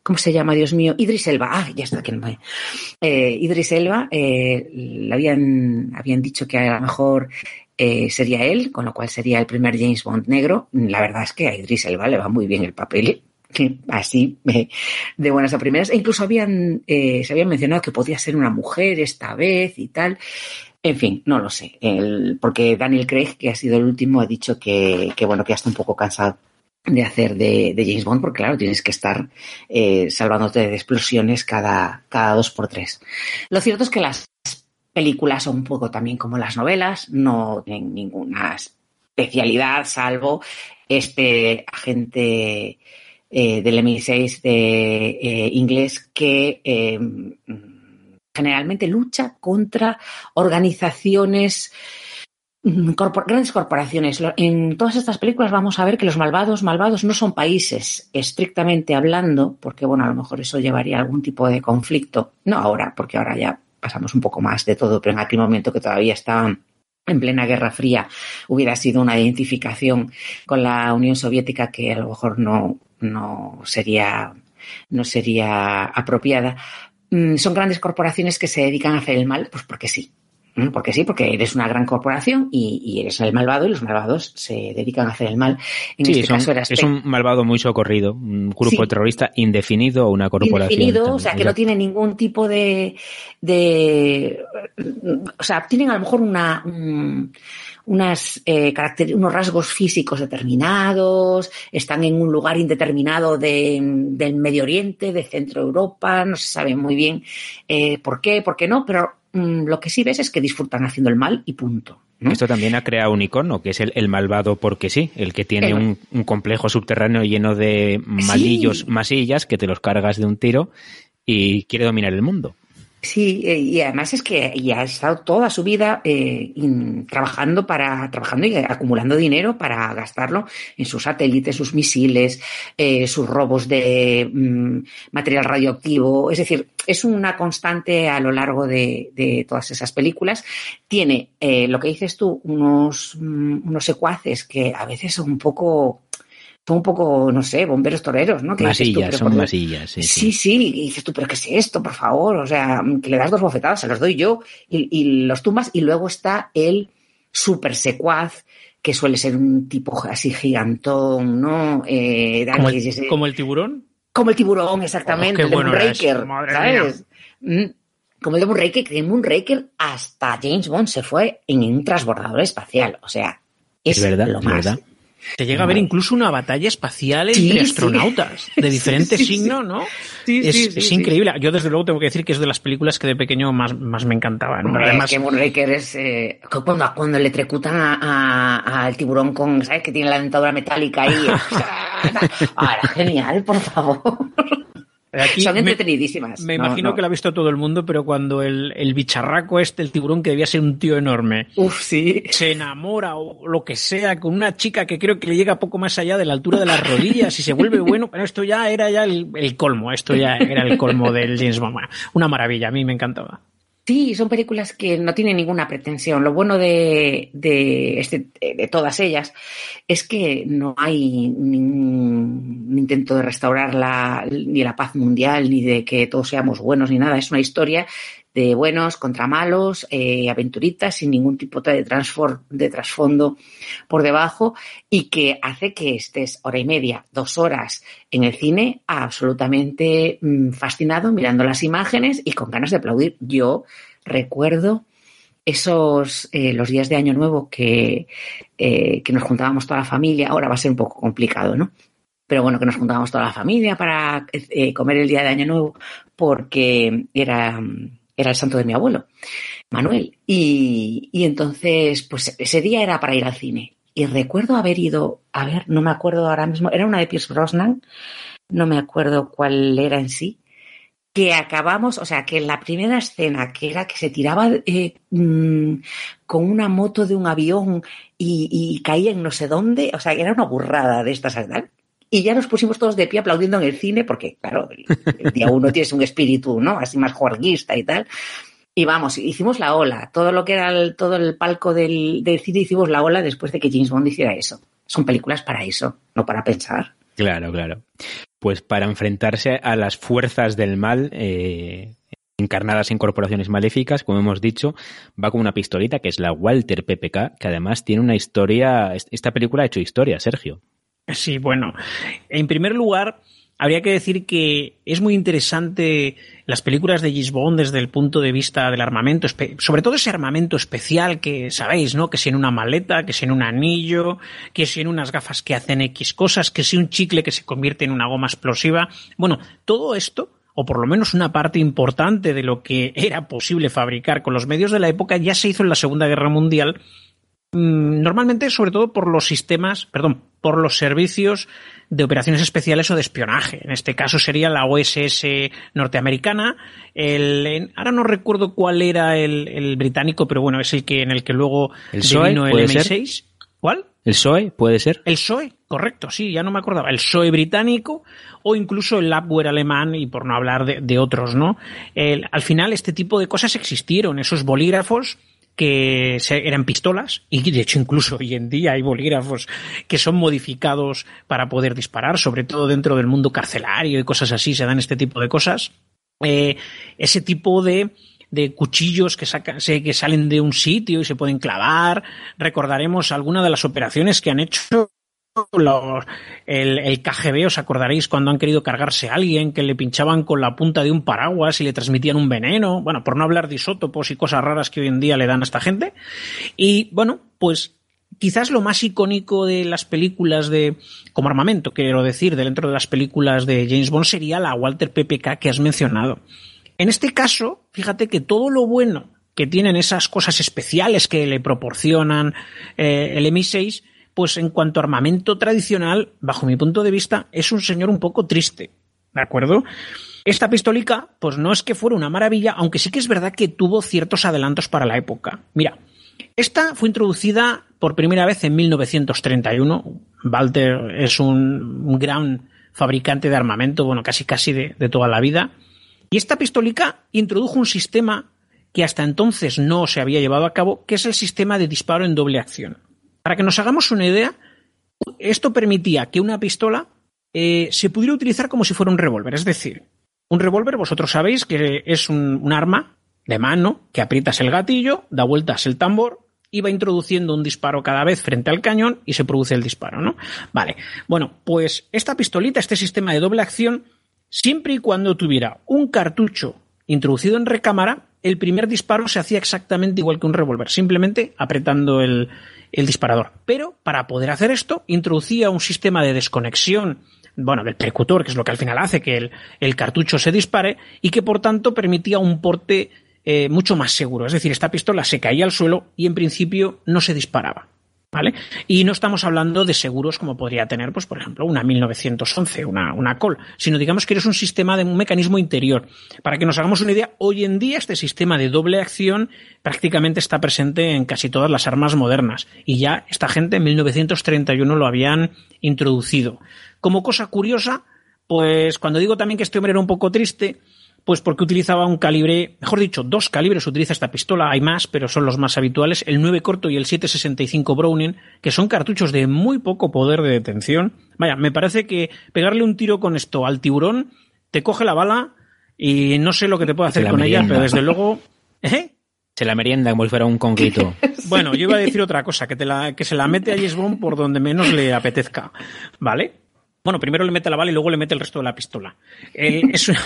¿cómo se llama, Dios mío? Idris Elba. Ah, ya está, que no me... Idris Elba, le habían, habían dicho que a lo mejor eh, sería él, con lo cual sería el primer James Bond negro. La verdad es que a Idris Elba le va muy bien el papel, así de buenas a primeras. E incluso habían, eh, se habían mencionado que podía ser una mujer esta vez y tal. En fin, no lo sé, porque Daniel Craig, que ha sido el último, ha dicho que, que bueno, que ya está un poco cansado de hacer de, de, James Bond, porque claro, tienes que estar eh, salvándote de explosiones cada, cada dos por tres. Lo cierto es que las películas son un poco también como las novelas, no tienen ninguna especialidad, salvo este agente eh, del MI6 de eh, inglés que eh, generalmente lucha contra organizaciones Corpor grandes corporaciones. En todas estas películas vamos a ver que los malvados, malvados no son países, estrictamente hablando, porque bueno, a lo mejor eso llevaría a algún tipo de conflicto. No ahora, porque ahora ya pasamos un poco más de todo, pero en aquel momento que todavía estaban en plena Guerra Fría hubiera sido una identificación con la Unión Soviética que a lo mejor no, no sería no sería apropiada. Son grandes corporaciones que se dedican a hacer el mal, pues porque sí, ¿Mm? Porque sí, porque eres una gran corporación y, y, eres el malvado y los malvados se dedican a hacer el mal. En sí, este es, un, caso era es un malvado muy socorrido, un grupo Sí. terrorista indefinido o una corporación. indefinido, o sea, que no tiene ningún tipo de, de o sea, tienen a lo mejor una, un- unas eh, caracter- unos rasgos físicos determinados, están en un lugar indeterminado de- del Medio Oriente, de Centro Europa, no se sabe muy bien eh, por qué, por qué no, pero mm, lo que sí ves es que disfrutan haciendo el mal y punto. ¿no? Esto también ha creado un icono, que es el, el malvado porque sí, el que tiene El- un, un complejo subterráneo lleno de malillos, masillas, que te los cargas de un tiro y quiere dominar el mundo. Sí, eh, y además es que ya ha estado toda su vida eh, trabajando para trabajando y acumulando dinero para gastarlo en sus satélites, sus misiles, eh, sus robos de mm, material radioactivo. Es decir, es una constante a lo largo de, de todas esas películas. Tiene eh, lo que dices tú, unos, mm, unos secuaces que a veces son un poco son un poco, no sé, bomberos toreros, ¿no? Tú, Masillas, son masillas. Sí, Sí, sí, y dices tú, pero ¿qué es esto, por favor? O sea, que le das dos bofetadas, se los doy yo y, y los tumbas. Y luego está el super secuaz, que suele ser un tipo así gigantón, ¿no? Eh, de Como el, ese- como el tiburón. como el tiburón, exactamente, Oh, qué de bueno ¿sabes? Mm, Como el de Moonraker, que en Moonraker hasta James Bond se fue en un transbordador espacial. O sea, es, Es verdad, lo es más. verdad. Se llega a ver incluso una batalla espacial entre sí. astronautas de diferentes Sí, signos, ¿no? Sí, es es increíble. Yo, desde luego, tengo que decir que es de las películas que de pequeño más, más me encantaban. Hombre, Además, que Moonraker es eh, cuando, cuando le trecutan a- a- al tiburón con, ¿sabes? Que tiene la dentadura metálica ahí. ah, era genial, por favor. Aquí Son me- entretenidísimas. Me No, imagino no. que lo ha visto todo el mundo, pero cuando el, el bicharraco este, el tiburón, que debía ser un tío enorme, Uf, sí. se enamora o lo que sea con una chica que creo que le llega poco más allá de la altura de las rodillas y se vuelve bueno, pero esto ya era ya el, el colmo, esto ya era el colmo del James Bond. Bueno, Una maravilla, a mí me encantaba. Sí, son películas que no tienen ninguna pretensión. Lo bueno de, de, este, de todas ellas es que no hay ningún intento de restaurar la, ni la paz mundial, ni de que todos seamos buenos, ni nada. Es una historia de buenos contra malos, eh, aventuritas, sin ningún tipo de, trasfondo por debajo y que hace que estés hora y media, dos horas en el cine absolutamente mm, fascinado mirando las imágenes y con ganas de aplaudir. Yo recuerdo esos eh, los días de Año Nuevo que, eh, que nos juntábamos toda la familia. Ahora va a ser un poco complicado, ¿no? Pero bueno, que nos juntábamos toda la familia para comer el día de Año Nuevo porque era, era el santo de mi abuelo, Manuel. Y, y entonces, pues ese día era para ir al cine. Y recuerdo haber ido, a ver, no me acuerdo ahora mismo, era una de Pierce Brosnan, no me acuerdo cuál era en sí, que acabamos, o sea, que la primera escena, que era que se tiraba eh, mm, con una moto de un avión y, y caía en no sé dónde, o sea, que era una burrada de estas, ¿verdad? Y ya nos pusimos todos de pie aplaudiendo en el cine, porque, claro, el, día uno tienes un espíritu, ¿no? Así más juerguista y tal. Y vamos, hicimos la ola. Todo lo que era el, todo el palco del, del cine hicimos la ola después de que James Bond hiciera eso. Son películas para eso, no para pensar. Claro, claro. Pues para enfrentarse a las fuerzas del mal, eh, encarnadas en corporaciones maléficas, como hemos dicho, va con una pistolita que es la Walter PPK, que además tiene una historia. Esta película ha hecho historia, Sergio. Sí, bueno. En primer lugar, habría que decir que es muy interesante las películas de James Bond desde el punto de vista del armamento, sobre todo ese armamento especial que sabéis, ¿no? Que si en una maleta, que si en un anillo, que si en unas gafas que hacen X cosas, que si un chicle que se convierte en una goma explosiva. Bueno, todo esto o por lo menos una parte importante de lo que era posible fabricar con los medios de la época ya se hizo en la Segunda Guerra Mundial normalmente sobre todo por los sistemas, perdón, por los servicios de operaciones especiales o de espionaje. En este caso sería la OSS norteamericana. El, ahora no recuerdo cuál era el, el, británico, pero bueno, es el que en el que luego el SOE, vino el MI6. Ser? ¿Cuál? ¿El SOE puede ser? El SOE, correcto, sí, ya no me acordaba. El SOE británico o incluso el Labware alemán y por no hablar de, de otros, ¿no? El, al final este tipo de cosas existieron, esos bolígrafos que eran pistolas y de hecho incluso hoy en día hay bolígrafos que son modificados para poder disparar, sobre todo dentro del mundo carcelario y cosas así, se dan este tipo de cosas. Eh, ese tipo de, de cuchillos que, sacan, que salen de un sitio y se pueden clavar. Recordaremos alguna de las operaciones que han hecho el, el, KGB, os acordaréis cuando han querido cargarse a alguien, que le pinchaban con la punta de un paraguas y le transmitían un veneno, bueno, por no hablar de isótopos y cosas raras que hoy en día le dan a esta gente. Y bueno, pues quizás lo más icónico de las películas de, como armamento, quiero decir, dentro de las películas de James Bond sería la Walter PPK que has mencionado. En este caso, fíjate que todo lo bueno que tienen esas cosas especiales que le proporcionan eh, el MI6, pues en cuanto a armamento tradicional, bajo mi punto de vista, es un señor un poco triste. ¿De acuerdo? Esta pistolica, pues no es que fuera una maravilla, aunque sí que es verdad que tuvo ciertos adelantos para la época. Mira, esta fue introducida por primera vez en 1931. Walter es un, gran fabricante de armamento, bueno, casi casi de, de toda la vida. Y esta pistolica introdujo un sistema que hasta entonces no se había llevado a cabo, que es el sistema de disparo en doble acción. Para que nos hagamos una idea, esto permitía que una pistola eh, se pudiera utilizar como si fuera un revólver. Es decir, un revólver, vosotros sabéis que es un, arma de mano que aprietas el gatillo, da vueltas el tambor y va introduciendo un disparo cada vez frente al cañón y se produce el disparo, ¿no? Vale. Bueno, pues esta pistolita, este sistema de doble acción, siempre y cuando tuviera un cartucho introducido en recámara, el primer disparo se hacía exactamente igual que un revólver, simplemente apretando el, el disparador. Pero para poder hacer esto, introducía un sistema de desconexión bueno, del percutor, que es lo que al final hace que el, cartucho se dispare, y que por tanto permitía un porte eh, mucho más seguro. Es decir, esta pistola se caía al suelo y en principio no se disparaba. ¿Vale? Y no estamos hablando de seguros como podría tener, pues, por ejemplo, una 1911, una, una Col, sino digamos que eres un sistema de un mecanismo interior. Para que nos hagamos una idea, hoy en día este sistema de doble acción prácticamente está presente en casi todas las armas modernas. Y ya esta gente en 1931 lo habían introducido. Como cosa curiosa, pues cuando digo también que este hombre era un poco triste, pues porque utilizaba un calibre, mejor dicho, dos calibres utiliza esta pistola, hay más, pero son los más habituales, el 9 corto y el 765 Browning, que son cartuchos de muy poco poder de detención. Vaya, me parece que pegarle un tiro con esto al tiburón, te coge la bala y no sé lo que te puede hacer con ella, pero desde luego... ¿Eh? Se la merienda como si fuera un conquito. bueno, yo iba a decir otra cosa, que, te la, que se la mete a James Bond por donde menos le apetezca, ¿vale? Bueno, primero le mete la bala y luego le mete el resto de la pistola. Es, una,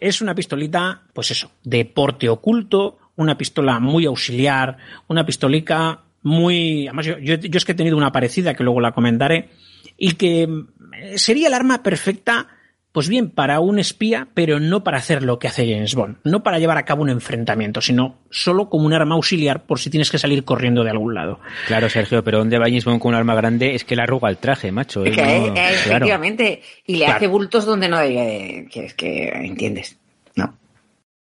es una pistolita, pues eso, de porte oculto, una pistola muy auxiliar, una pistolica muy... Además, yo, yo, yo es que he tenido una parecida que luego la comentaré y que sería el arma perfecta pues bien, para un espía, pero no para hacer lo que hace James Bond, no para llevar a cabo un enfrentamiento, sino solo como un arma auxiliar por si tienes que salir corriendo de algún lado. Claro, Sergio, pero ¿dónde va James Bond con un arma grande? Es que le arruga el traje, macho. Es que, no, eh, efectivamente, y le claro. hace bultos donde no debe, que es que entiendes, ¿no?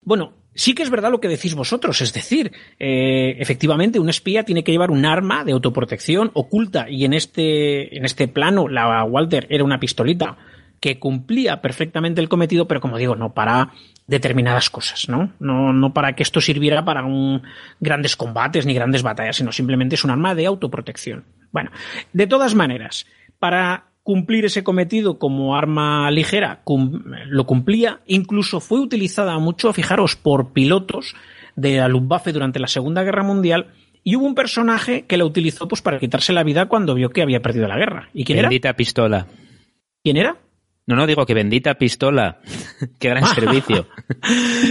Bueno, Sí que es verdad lo que decís vosotros, es decir, eh, efectivamente un espía tiene que llevar un arma de autoprotección oculta y en este, en este plano la Walter era una pistolita que cumplía perfectamente el cometido, pero como digo, no para determinadas cosas, ¿no? No, no para que esto sirviera para un, grandes combates ni grandes batallas, sino simplemente es un arma de autoprotección. Bueno, de todas maneras, para cumplir ese cometido como arma ligera, cum, lo cumplía, incluso fue utilizada mucho, fijaros, por pilotos de la Luftwaffe durante la Segunda Guerra Mundial, y hubo un personaje que la utilizó pues para quitarse la vida cuando vio que había perdido la guerra. ¿Y quién Bendita era? pistola. ¿Quién era? No, no, digo que bendita pistola. Qué gran servicio.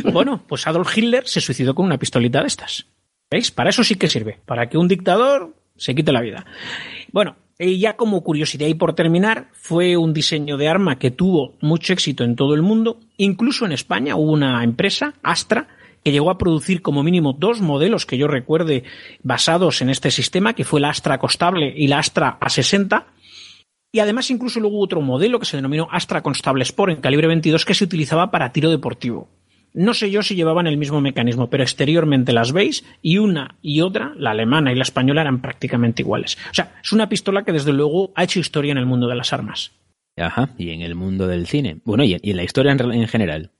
bueno, pues Adolf Hitler se suicidó con una pistolita de estas. ¿Veis? Para eso sí que sirve. Para que un dictador se quite la vida. Bueno, y ya como curiosidad y por terminar, fue un diseño de arma que tuvo mucho éxito en todo el mundo. Incluso en España hubo una empresa, Astra, que llegó a producir como mínimo dos modelos que yo recuerde basados en este sistema, que fue la Astra Costable y la Astra A60 y además incluso luego hubo otro modelo que se denominó Astra Constable Sport en calibre 22 que se utilizaba para tiro deportivo. No sé yo si llevaban el mismo mecanismo, pero exteriormente las veis y una y otra, la alemana y la española, eran prácticamente iguales. O sea, es una pistola que desde luego ha hecho historia en el mundo de las armas. Ajá, y en el mundo del cine. Bueno, y en la historia en, en general.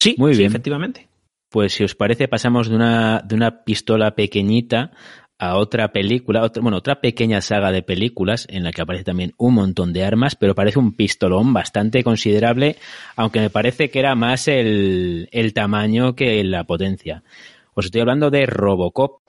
Sí, muy sí, bien. efectivamente. Pues si os parece, pasamos de una, de una pistola pequeñita a otra película, otra, bueno, otra pequeña saga de películas en la que aparece también un montón de armas, pero parece un pistolón bastante considerable, aunque me parece que era más el, el tamaño que la potencia. Pues estoy hablando de Robocop.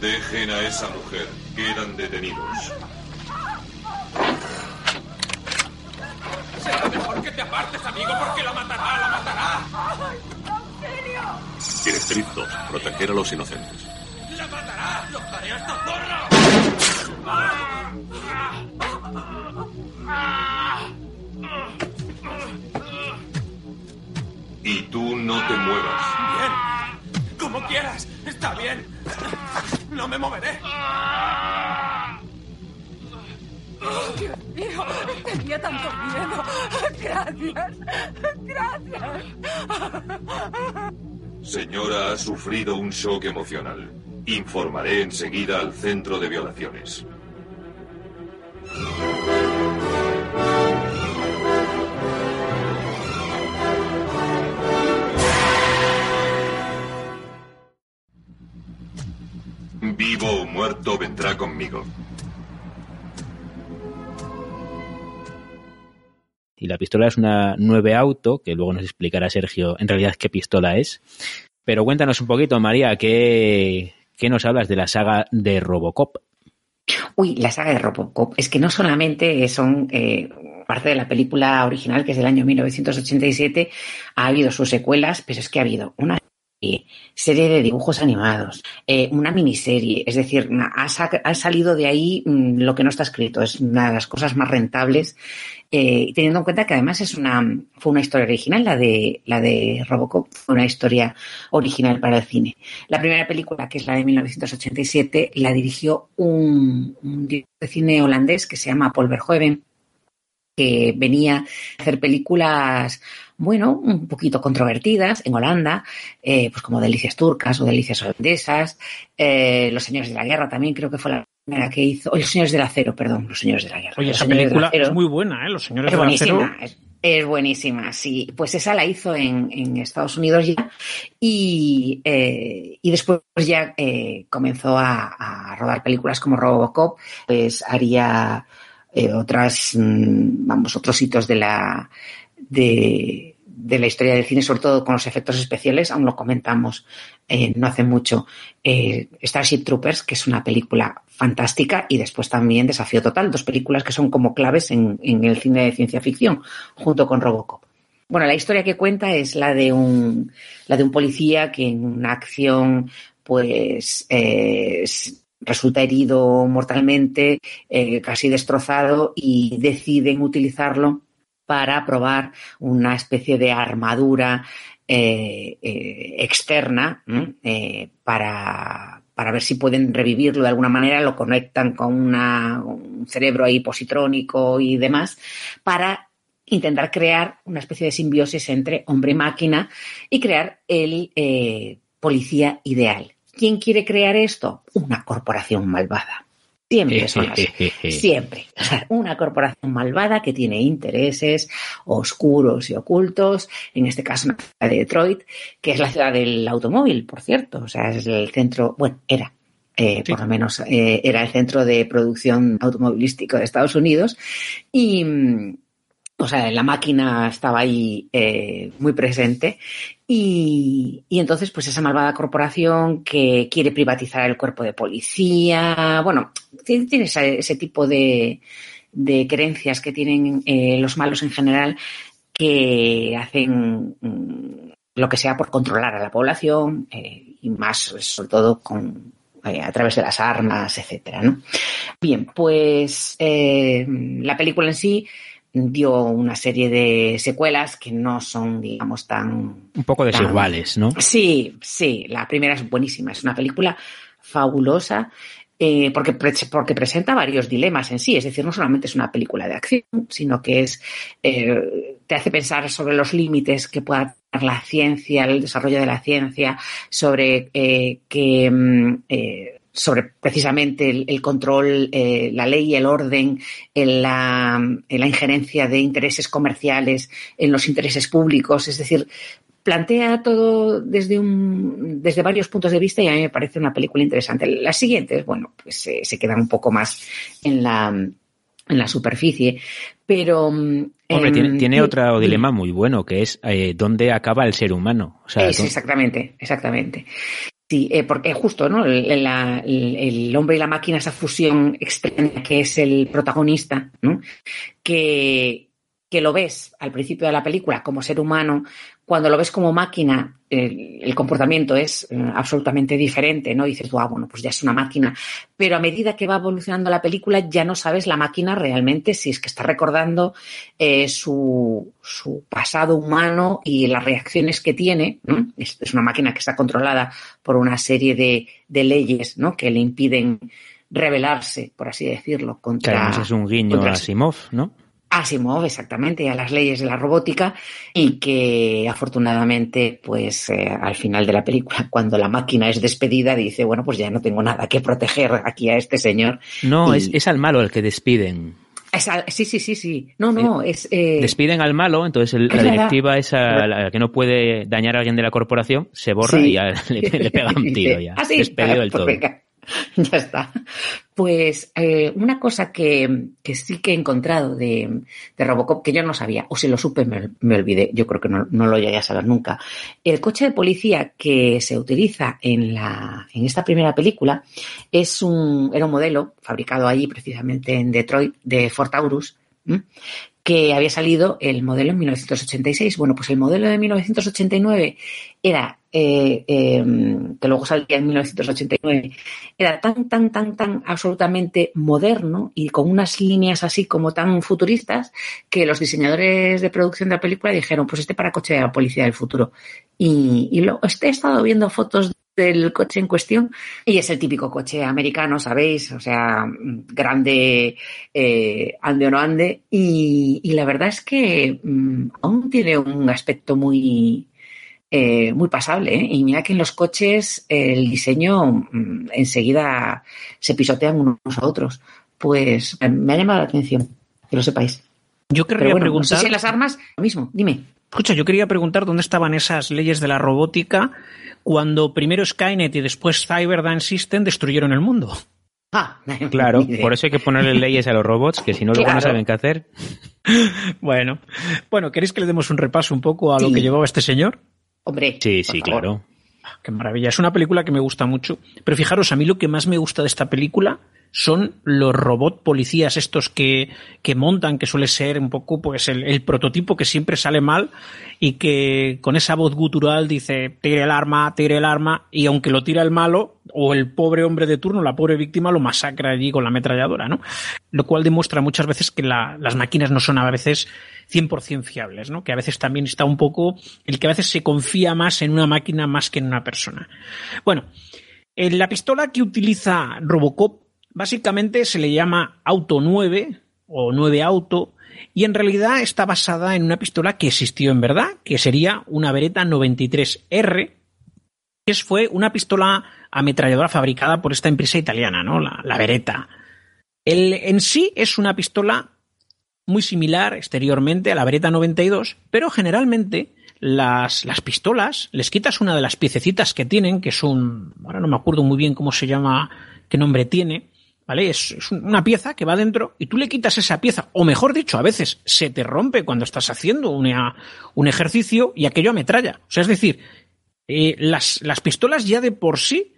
Dejen a esa mujer. Quedan detenidos. Será mejor que te apartes, amigo, porque la matará, la matará. Directriz 2. Proteger a los inocentes. ¡La matará! ¡Lo haré a esta zorra! Y tú no te muevas. Bien. Como quieras. Está bien. No me moveré. Dios mío, tenía tanto miedo. Gracias, gracias. Señora ha sufrido un shock emocional. Informaré enseguida al centro de violaciones. Vivo o muerto vendrá conmigo. Y la pistola es una 9 auto, que luego nos explicará Sergio en realidad qué pistola es. Pero cuéntanos un poquito, María, ¿qué, qué nos hablas de la saga de Robocop? Uy, la saga de Robocop. Es que no solamente son eh, parte de la película original, que es del año 1987, ha habido sus secuelas, pero es que ha habido una serie de dibujos animados, eh, una miniserie, es decir, ha salido de ahí mm, lo que no está escrito, es una de las cosas más rentables, eh, teniendo en cuenta que además es una, fue una historia original, la de, la de Robocop, fue una historia original para el cine. La primera película, que es la de 1987, la dirigió un, un director de cine holandés que se llama Paul Verhoeven, que venía a hacer películas, bueno, un poquito controvertidas en Holanda, eh, pues como Delicias Turcas o Delicias Holandesas, eh, Los Señores de la Guerra también creo que fue la primera que hizo, o Los Señores de Acero, perdón, Los Señores de la Guerra. Oye, esa del película es muy buena, ¿eh? Los señores Es del acero. buenísima, es, es buenísima, sí. Pues esa la hizo en, en Estados Unidos ya y, eh, y después ya eh, comenzó a, a rodar películas como Robocop, pues haría eh, otras, mm, vamos, otros hitos de la, de, de la historia del cine, sobre todo con los efectos especiales, aún lo comentamos eh, no hace mucho, eh, Starship Troopers, que es una película fantástica, y después también Desafío Total, dos películas que son como claves en, en el cine de ciencia ficción, junto con Robocop. Bueno, la historia que cuenta es la de un, la de un policía que en una acción, pues, eh, resulta herido mortalmente, casi destrozado, y deciden utilizarlo para probar una especie de armadura eh, eh, externa eh, para, para ver si pueden revivirlo de alguna manera, lo conectan con un cerebro ahí positrónico y demás, para intentar crear una especie de simbiosis entre hombre y máquina y crear el policía ideal. ¿Quién quiere crear esto? Una corporación malvada. Siempre son así. Siempre. O sea, una corporación malvada que tiene intereses oscuros y ocultos, en este caso la de Detroit, que es la ciudad del automóvil, por cierto. O sea, es el centro, bueno, era, eh, Sí. por lo menos eh, era el centro de producción automovilístico de Estados Unidos. Y, mm, o sea, la máquina estaba ahí eh, muy presente. Y, y entonces, pues esa malvada corporación que quiere privatizar el cuerpo de policía, bueno, tiene, ese, tipo de, de creencias que tienen eh, los malos en general que hacen mm, lo que sea por controlar a la población eh, y más, sobre todo, con, eh, a través de las armas, etcétera, ¿no? Bien, pues la película en sí dio una serie de secuelas que no son, digamos, tan Un poco desiguales, ¿no? Sí, sí, la primera es buenísima, es una película fabulosa eh, porque, porque presenta varios dilemas en sí, es decir, no solamente es una película de acción, sino que es eh, te hace pensar sobre los límites que pueda la ciencia, el desarrollo de la ciencia, sobre eh, que mm, eh, sobre precisamente el, el control, eh, la ley y el orden, en la, en la injerencia de intereses comerciales en los intereses públicos, es decir, plantea todo desde un desde varios puntos de vista y a mí me parece una película interesante. Las siguientes, bueno, pues eh, se quedan un poco más en la en la superficie, pero Hombre, em, tiene, tiene y- otro dilema muy bueno, que es eh, dónde acaba el ser humano. O sea, Es, exactamente, exactamente. Sí, eh, porque justo, ¿no? El, hombre y la máquina, esa fusión extraña que es el protagonista, ¿no? Que, que lo ves al principio de la película como ser humano, cuando lo ves como máquina, el, el comportamiento es eh, absolutamente diferente, ¿no? Dices, wow, bueno, pues ya es una máquina. Pero a medida que va evolucionando la película, ya no sabes la máquina realmente si es que está recordando eh, su, su pasado humano y las reacciones que tiene. ¿no? Es, es una máquina que está controlada por una serie de, de leyes ¿no? que le impiden rebelarse, por así decirlo, contra, es un guiño contra a Asimov, ¿no? Asimov, exactamente, a las leyes de la robótica y que afortunadamente, pues eh, al final de la película, cuando la máquina es despedida, dice, bueno, pues ya no tengo nada que proteger aquí a este señor. No, Y- es, es al malo al que despiden. Es al- sí, sí, sí, sí. No, no, es... eh, Despiden al malo, entonces el- la Es directiva esa, la que no puede dañar a alguien de la corporación, se borra Sí. y ya le, le pega un tiro ya. "Ah, sí, Despedido del pues todo. venga, ya está. Pues eh, una cosa que, que sí que he encontrado de, Robocop, que yo no sabía, o si lo supe me, olvidé, yo creo que no, no lo llegué a saber nunca. El coche de policía que se utiliza en, la, en esta primera película es un, era un modelo fabricado allí precisamente en Detroit de Ford Taurus. Que había salido el modelo en 1986. Bueno, pues el modelo de 1989 era, eh, eh, que luego salía en 1989, era tan, tan, tan, tan absolutamente moderno y con unas líneas así como tan futuristas que los diseñadores de producción de la película dijeron, pues este para coche de la policía del futuro. Y, y he estado viendo fotos del coche en cuestión y es el típico coche americano, ¿sabéis? O sea, grande, eh, ande o no ande. Y, y la verdad es que mm, aún tiene un aspecto muy, eh, muy pasable. ¿eh? Y mira que en los coches el diseño mm, enseguida se pisotean unos a otros. Pues eh, me ha llamado la atención, que lo sepáis. Yo querría bueno, no preguntar. sé si en las armas, lo mismo, dime. Escucha, yo quería preguntar dónde estaban esas leyes de la robótica cuando primero Skynet y después Cyberdyne System destruyeron el mundo. Ah, Claro, por eso hay que ponerle leyes a los robots, que si no, luego no saben qué hacer. Bueno, bueno, ¿queréis que le demos un repaso un poco a lo que llevaba este señor? Hombre, Sí, sí, favor. claro. Qué maravilla. Es una película que me gusta mucho. Pero fijaros, a mí lo que más me gusta de esta película son los robot policías estos que, que montan, que suele ser un poco pues el, el prototipo que siempre sale mal y que con esa voz gutural dice tire el arma, tire el arma y aunque lo tira el malo o el pobre hombre de turno, la pobre víctima lo masacra allí con la ametralladora, ¿no? Lo cual demuestra muchas veces que la- las máquinas no son a veces 100% fiables, ¿no? Que a veces también está un poco el que a veces se confía más en una máquina más que en una persona. Bueno, en la pistola que utiliza Robocop básicamente se le llama Auto 9 o 9 Auto y en realidad está basada en una pistola que existió en verdad, que sería una Beretta 93R, que fue una pistola ametralladora fabricada por esta empresa italiana, ¿no? La, la Beretta. En sí es una pistola muy similar exteriormente a la Beretta 92, pero generalmente las, las pistolas les quitas una de las piececitas que tienen, que es un, ahora no me acuerdo muy bien cómo se llama, qué nombre tiene, ¿vale? Es, una pieza que va dentro y tú le quitas esa pieza, o mejor dicho, a veces se te rompe cuando estás haciendo un ejercicio y aquello ametralla. O sea, es decir, eh, las, las pistolas ya de por sí,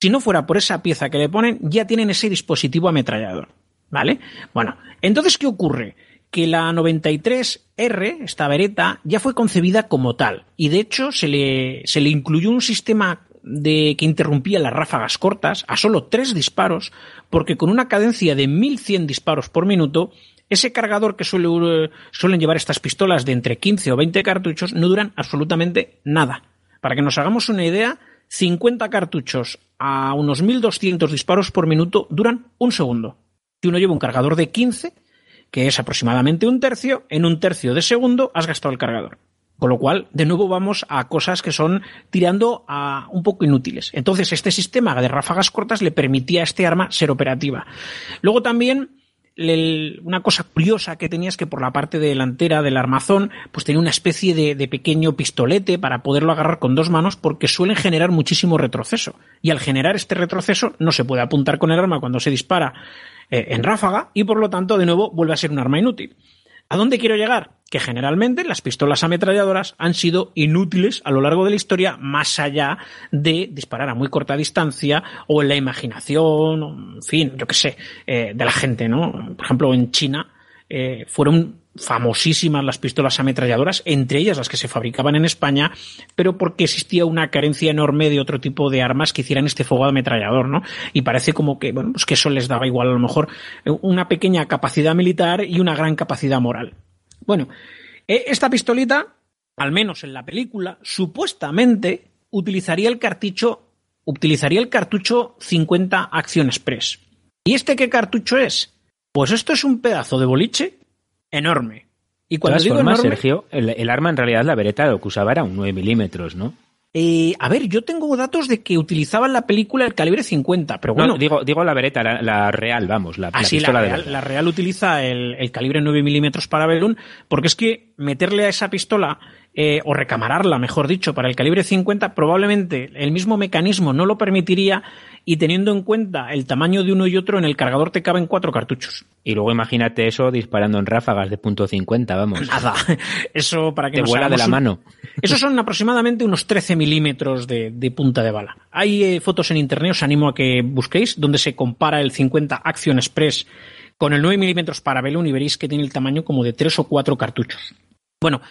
si no fuera por esa pieza que le ponen, ya tienen ese dispositivo ametrallador. ¿Vale? Bueno, entonces, ¿qué ocurre? Que la 93R, esta Beretta, ya fue concebida como tal. Y de hecho, se le, se le incluyó un sistema de que interrumpía las ráfagas cortas a solo tres disparos, porque con una cadencia de 1100 disparos por minuto, ese cargador que suele- suelen llevar estas pistolas de entre 15 o 20 cartuchos no duran absolutamente nada. Para que nos hagamos una idea, 50 cartuchos a unos 1200 disparos por minuto duran un segundo. Si uno lleva un cargador de 15, que es aproximadamente un tercio, en un tercio de segundo has gastado el cargador. Con lo cual, de nuevo vamos a cosas que son tirando a un poco inútiles. Entonces, este sistema de ráfagas cortas le permitía a este arma ser operativa. Luego también una cosa curiosa que tenía es que por la parte delantera del armazón, pues tenía una especie de, pequeño pistolete para poderlo agarrar con dos manos porque suelen generar muchísimo retroceso. Y al generar este retroceso no se puede apuntar con el arma cuando se dispara eh, en ráfaga y por lo tanto de nuevo vuelve a ser un arma inútil. ¿A dónde quiero llegar? Que generalmente las pistolas ametralladoras han sido inútiles a lo largo de la historia, más allá de disparar a muy corta distancia o en la imaginación, en fin, yo qué sé, eh, de la gente, ¿no? Por ejemplo, en China eh, fueron famosísimas las pistolas ametralladoras, entre ellas las que se fabricaban en España, pero porque existía una carencia enorme de otro tipo de armas que hicieran este fuego ametrallador, ¿no? Y parece como que, bueno, pues que eso les daba igual a lo mejor una pequeña capacidad militar y una gran capacidad moral. Bueno, e, esta pistolita, al menos en la película, supuestamente utilizaría el cartucho, utilizaría el cartucho 50 Action Express. ¿Y este qué cartucho es? Pues esto es un pedazo de boliche enorme. Y cuando digo formas, Sergio, el, arma en realidad, la vereta lo que usaba era un 9 milímetros, ¿no? Eh, a ver, yo tengo datos de que utilizaban la película el calibre 50, pero bueno. digo, digo la vereta, la, real, vamos, la, ah, la, real, la real utiliza el, calibre 9 milímetros para Belun, porque es que meterle a esa pistola eh, o recamararla, mejor dicho, para el calibre 50, probablemente el mismo mecanismo no lo permitiría y teniendo en cuenta el tamaño de uno y otro, en el cargador te caben cuatro cartuchos. Y luego imagínate eso disparando en ráfagas de punto .50, vamos. Nada, eso para que te vuela de la mano. Esos son aproximadamente unos 13 milímetros de, punta de bala. Hay eh, fotos en internet, os animo a que busquéis, donde se compara el 50 Action Express con el 9 milímetros para Belun y veréis que tiene el tamaño como de tres o cuatro cartuchos. Bueno,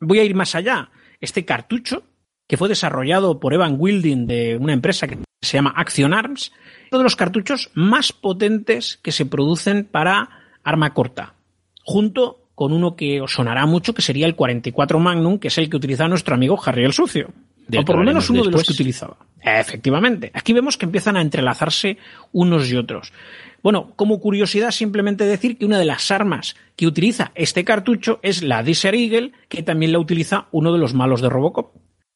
voy a ir más allá. Este cartucho, que fue desarrollado por Evan Wilding de una empresa que se llama Action Arms, uno de los cartuchos más potentes que se producen para arma corta, junto con uno que os sonará mucho, que sería el 44 Magnum, que es el que utiliza nuestro amigo Harry el Sucio. o por lo menos uno de los que utilizaba. Efectivamente. Aquí vemos que empiezan a entrelazarse unos y otros. Bueno, como curiosidad, simplemente decir que una de las armas que utiliza este cartucho es la Desert Eagle, que también la utiliza uno de los malos de Robocop.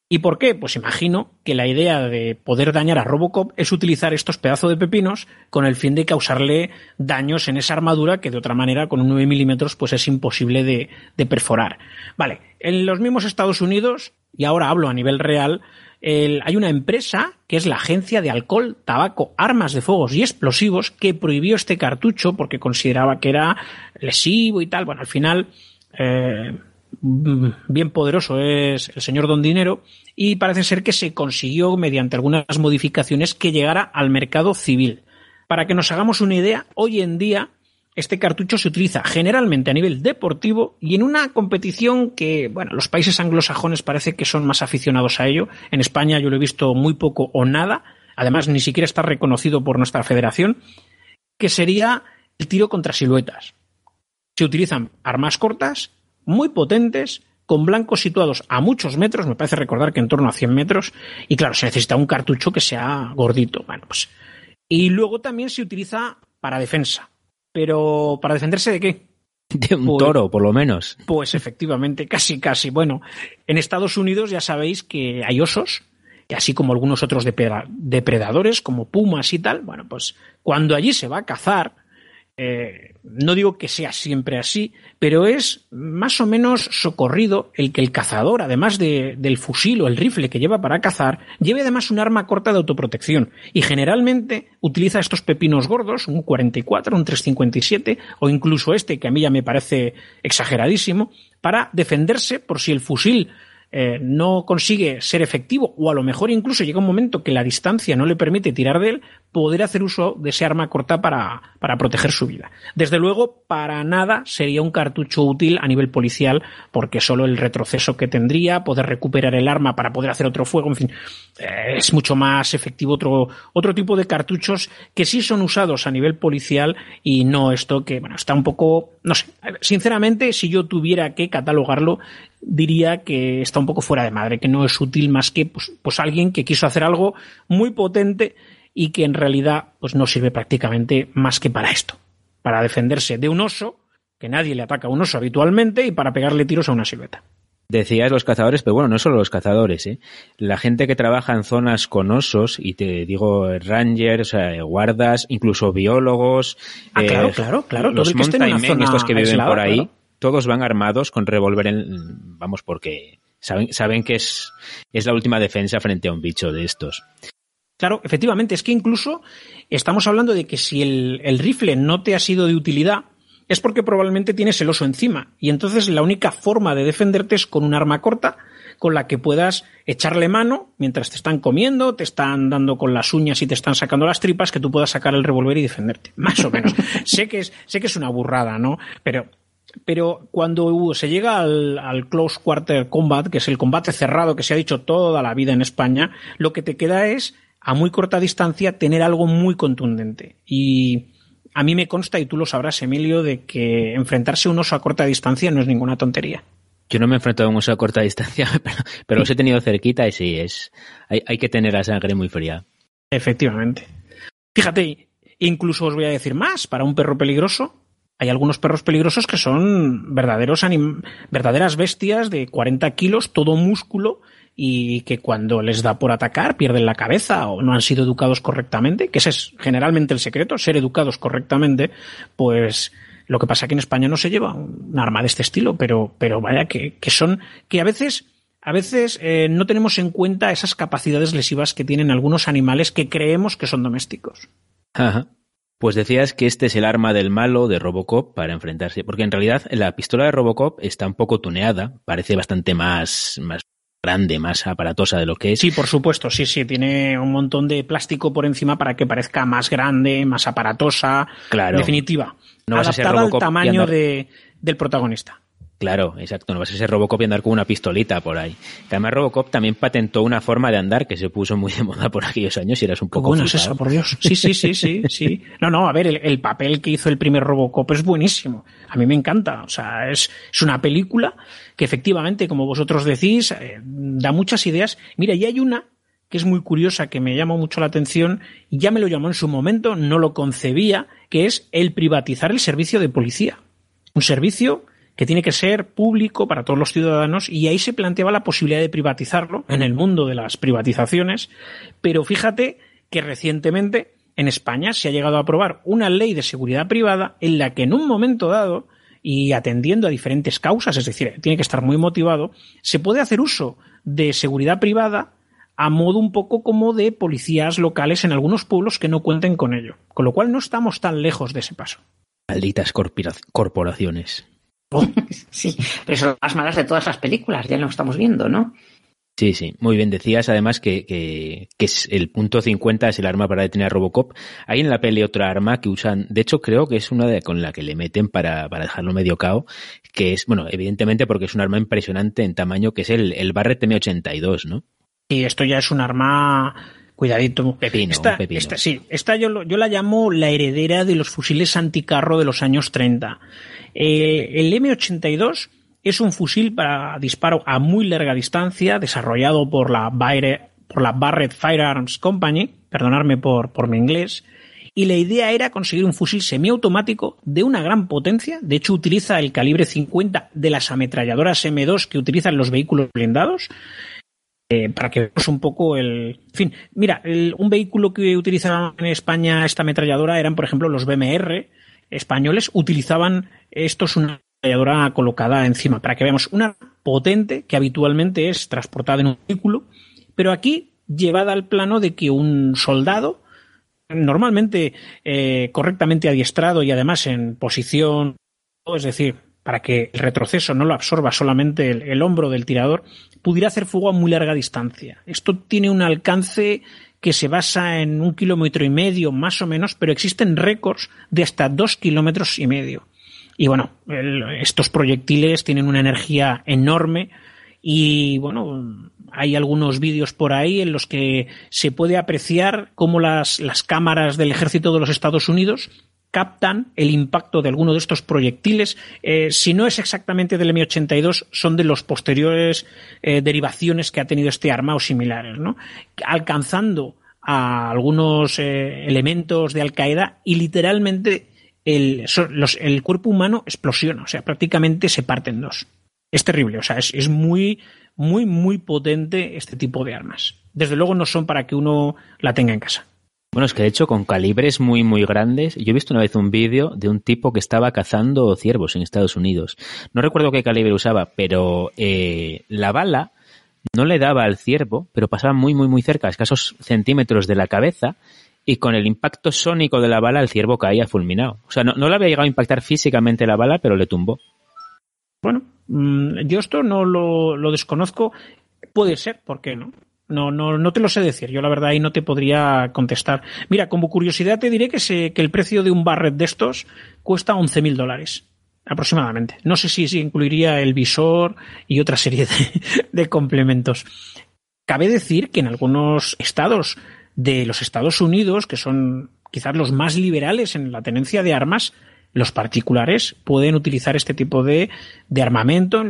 ¿Y por qué? Pues imagino que la idea de poder dañar a Robocop es utilizar estos pedazos de pepinos con el fin de causarle daños en esa armadura que de otra manera con un 9 milímetros pues es imposible de, perforar. Vale, en los mismos Estados Unidos, y ahora hablo a nivel real, hay una empresa que es la Agencia de Alcohol, Tabaco, Armas de Fuegos y Explosivos que prohibió este cartucho porque consideraba que era lesivo y tal. Bueno, al final... Eh, bien poderoso es el señor Don Dinero y parece ser que se consiguió mediante algunas modificaciones que llegara al mercado civil. Para que nos hagamos una idea, hoy en día este cartucho se utiliza generalmente a nivel deportivo y en una competición que, bueno, los países anglosajones parece que son más aficionados a ello. En España yo lo he visto muy poco o nada. Además, ni siquiera está reconocido por nuestra federación, que sería el tiro contra siluetas. Se utilizan armas cortas muy potentes, con blancos situados a muchos metros, me parece recordar que en torno a 100 metros, y claro, se necesita un cartucho que sea gordito. Bueno, pues. Y luego también se utiliza para defensa. Pero, ¿para defenderse de qué? De un pues toro, por lo menos. Pues efectivamente, casi, casi. Bueno, en Estados Unidos ya sabéis que hay osos, y así como algunos otros depredadores, como pumas y tal. Bueno, pues cuando allí se va a cazar, eh, no digo que sea siempre así, pero es más o menos socorrido el que el cazador, además del fusil o el rifle que lleva para cazar, lleve además un arma corta de autoprotección. Y generalmente utiliza estos pepinos gordos, un 44, un 357 o incluso este que a mí ya me parece exageradísimo, para defenderse por si el fusil eh, no consigue ser efectivo o a lo mejor incluso llega un momento que la distancia no le permite tirar de él, poder hacer uso de ese arma corta para, para proteger su vida. Desde luego, para nada sería un cartucho útil a nivel policial porque solo el retroceso que tendría, poder recuperar el arma para poder hacer otro fuego, en fin, eh, es mucho más efectivo otro, otro tipo de cartuchos que sí son usados a nivel policial y no esto que, bueno, está un poco, no sé, sinceramente, si yo tuviera que catalogarlo, diría que está un poco fuera de madre, que no es útil más que pues, pues alguien que quiso hacer algo muy potente y que en realidad pues no sirve prácticamente más que para esto, para defenderse de un oso, que nadie le ataca a un oso habitualmente, y para pegarle tiros a una silueta. Decías los cazadores, pero bueno, no solo los cazadores, ¿eh? La gente que trabaja en zonas con osos, y te digo rangers, guardas, incluso biólogos. Ah, claro, claro, claro. Los mountain men, zona estos que viven aislada, por ahí, claro. Todos van armados con revólver en, vamos, porque saben, saben que es, es la última defensa frente a un bicho de estos. Claro, efectivamente, es que incluso estamos hablando de que si el, el rifle no te ha sido de utilidad, es porque probablemente tienes el oso encima. Y entonces la única forma de defenderte es con un arma corta con la que puedas echarle mano mientras te están comiendo, te están dando con las uñas y te están sacando las tripas, que tú puedas sacar el revólver y defenderte. Más o menos. sé, que es, sé que es una burrada, ¿no? Pero, pero cuando se llega al, al Close Quarter Combat, que es el combate cerrado que se ha dicho toda la vida en España, lo que te queda es, a muy corta distancia, tener algo muy contundente. Y a mí me consta, y tú lo sabrás, Emilio, de que enfrentarse a un oso a corta distancia no es ninguna tontería. Yo no me he enfrentado a un oso a corta distancia, pero, pero los he tenido cerquita y sí, es, hay, hay que tener la sangre muy fría. Efectivamente. Fíjate, incluso os voy a decir más, para un perro peligroso, hay algunos perros peligrosos que son verdaderos anim- verdaderas bestias de 40 kilos, todo músculo, y que cuando les da por atacar pierden la cabeza o no han sido educados correctamente, que ese es generalmente el secreto, ser educados correctamente, pues lo que pasa que en España no se lleva un arma de este estilo, pero, pero vaya que, que son, que a veces a veces eh, no tenemos en cuenta esas capacidades lesivas que tienen algunos animales que creemos que son domésticos. Ajá. Pues decías que este es el arma del malo de Robocop para enfrentarse, porque en realidad la pistola de Robocop está un poco tuneada, parece bastante más, más grande, más aparatosa de lo que es. Sí, por supuesto, sí, sí, tiene un montón de plástico por encima para que parezca más grande, más aparatosa, Claro. en definitiva, No adaptada al tamaño de, del protagonista. Claro, exacto. No vas a ser Robocop y andar con una pistolita por ahí. Que además Robocop también patentó una forma de andar que se puso muy de moda por aquellos años y eras un poco bueno es eso, por Dios. Sí, sí, sí, sí, sí. No, no, a ver, el, el papel que hizo el primer Robocop es buenísimo. A mí me encanta. O sea, es, es una película que efectivamente, como vosotros decís, eh, da muchas ideas. Mira, y hay una que es muy curiosa, que me llama mucho la atención, y ya me lo llamó en su momento, no lo concebía, que es el privatizar el servicio de policía. Un servicio que tiene que ser público para todos los ciudadanos y ahí se planteaba la posibilidad de privatizarlo en el mundo de las privatizaciones, pero fíjate que recientemente en España se ha llegado a aprobar una ley de seguridad privada en la que en un momento dado y atendiendo a diferentes causas, es decir, tiene que estar muy motivado, se puede hacer uso de seguridad privada a modo un poco como de policías locales en algunos pueblos que no cuenten con ello. Con lo cual no estamos tan lejos de ese paso. Malditas corpora- corporaciones. Sí, pero son las malas de todas las películas, ya lo estamos viendo, ¿no? Sí, sí, muy bien. Decías además que, que, que es el punto 50 es el arma para detener a Robocop. Hay en la peli otra arma que usan, de hecho creo que es una de, con la que le meten para, para dejarlo medio cao, que es, bueno, evidentemente porque es un arma impresionante en tamaño, que es el, el Barrett M82, ¿no? Y esto ya es un arma. Cuidadito. Pepino, esta, un pepino. esta- sí, esta yo, lo- yo la llamo la heredera de los fusiles anticarro de los años 30. Eh, el M82 es un fusil para disparo a muy larga distancia, desarrollado por la, Baire- por la Barrett Firearms Company, perdonadme por, por mi inglés, y la idea era conseguir un fusil semiautomático de una gran potencia, de hecho utiliza el calibre 50 de las ametralladoras M2 que utilizan los vehículos blindados, eh, para que veamos un poco el... En fin, mira, un vehículo que utilizaban en España esta ametralladora eran, por ejemplo, los BMR españoles, utilizaban estos una ametralladora colocada encima, para que veamos una potente que habitualmente es transportada en un vehículo, pero aquí llevada al plano de que un soldado, normalmente eh, correctamente adiestrado y además en posición, es decir, para que el retroceso no lo absorba solamente el, hombro del tirador, pudiera hacer fuego a muy larga distancia. Esto tiene un alcance que se basa en un kilómetro y medio más o menos, pero existen récords de hasta dos kilómetros y medio. Y bueno, estos proyectiles tienen una energía enorme y bueno, hay algunos vídeos por ahí en los que se puede apreciar cómo las, las cámaras del ejército de los Estados Unidos captan el impacto de alguno de estos proyectiles. Eh, si no es exactamente del M82, son de los posteriores eh, derivaciones que ha tenido este arma o similares, ¿no? Alcanzando a algunos eh, elementos de Al Qaeda y literalmente el, el cuerpo humano explosiona, o sea, prácticamente se parte en dos. Es terrible, o sea, es, es muy, muy, muy potente este tipo de armas. Desde luego no son para que uno la tenga en casa. Bueno, es que de hecho con calibres muy muy grandes, yo he visto una vez un vídeo de un tipo que estaba cazando ciervos en Estados Unidos. No recuerdo qué calibre usaba, pero eh, la bala no le daba al ciervo, pero pasaba muy muy muy cerca, a escasos centímetros de la cabeza, y con el impacto sónico de la bala el ciervo caía fulminado. O sea, no, le había llegado a impactar físicamente la bala, pero le tumbó. Bueno, mm, yo esto no lo desconozco. Puede ser, ¿por qué no? No, no, no te lo sé decir. Yo la verdad ahí no te podría contestar. Mira, como curiosidad te diré que, que el precio de un barret de estos cuesta 11.000 dólares aproximadamente. No sé si, incluiría el visor y otra serie de, complementos. Cabe decir que en algunos estados de los Estados Unidos, que son quizás los más liberales en la tenencia de armas, los particulares pueden utilizar este tipo de, armamento,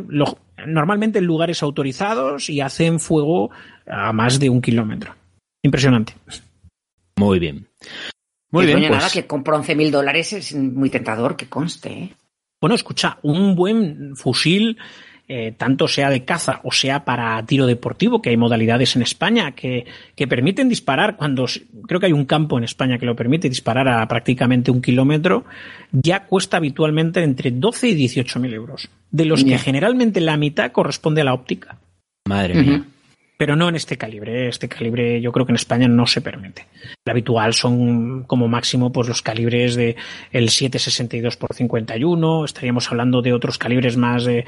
normalmente en lugares autorizados y hacen fuego a más de un kilómetro. Impresionante. Muy bien. Muy bien. Pues... nada, que compro 11 mil dólares es muy tentador, que conste. ¿eh? Bueno, escucha, un buen fusil eh, tanto sea de caza o sea para tiro deportivo, que hay modalidades en España que, que, permiten disparar cuando creo que hay un campo en España que lo permite disparar a prácticamente un kilómetro, ya cuesta habitualmente entre 12 y 18 mil euros, de los yeah. que generalmente la mitad corresponde a la óptica. Madre mía. Uh -huh pero no en este calibre. Este calibre yo creo que en España no se permite. El habitual son como máximo pues los calibres de el 762 por 51. Estaríamos hablando de otros calibres más de,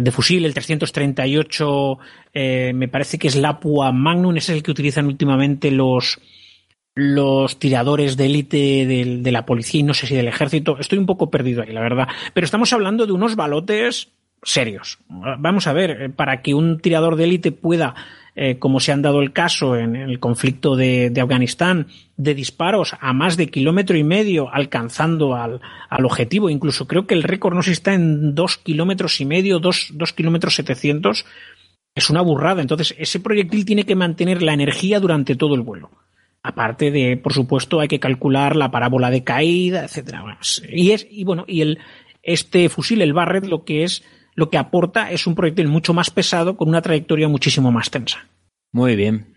de fusil. El 338 eh, me parece que es la Apua Magnum, es el que utilizan últimamente los los tiradores de élite de, de la policía y no sé si del ejército. Estoy un poco perdido ahí, la verdad. Pero estamos hablando de unos balotes serios. Vamos a ver, para que un tirador de élite pueda, eh, como se han dado el caso en, el conflicto de, Afganistán, de disparos a más de kilómetro y medio alcanzando al, al, objetivo, incluso creo que el récord no si está en dos kilómetros y medio, dos, dos kilómetros setecientos, es una burrada. Entonces, ese proyectil tiene que mantener la energía durante todo el vuelo. Aparte de, por supuesto, hay que calcular la parábola de caída, etcétera. Y es, y bueno, y el, este fusil, el Barrett, lo que es, lo que aporta es un proyectil mucho más pesado con una trayectoria muchísimo más tensa. Muy bien.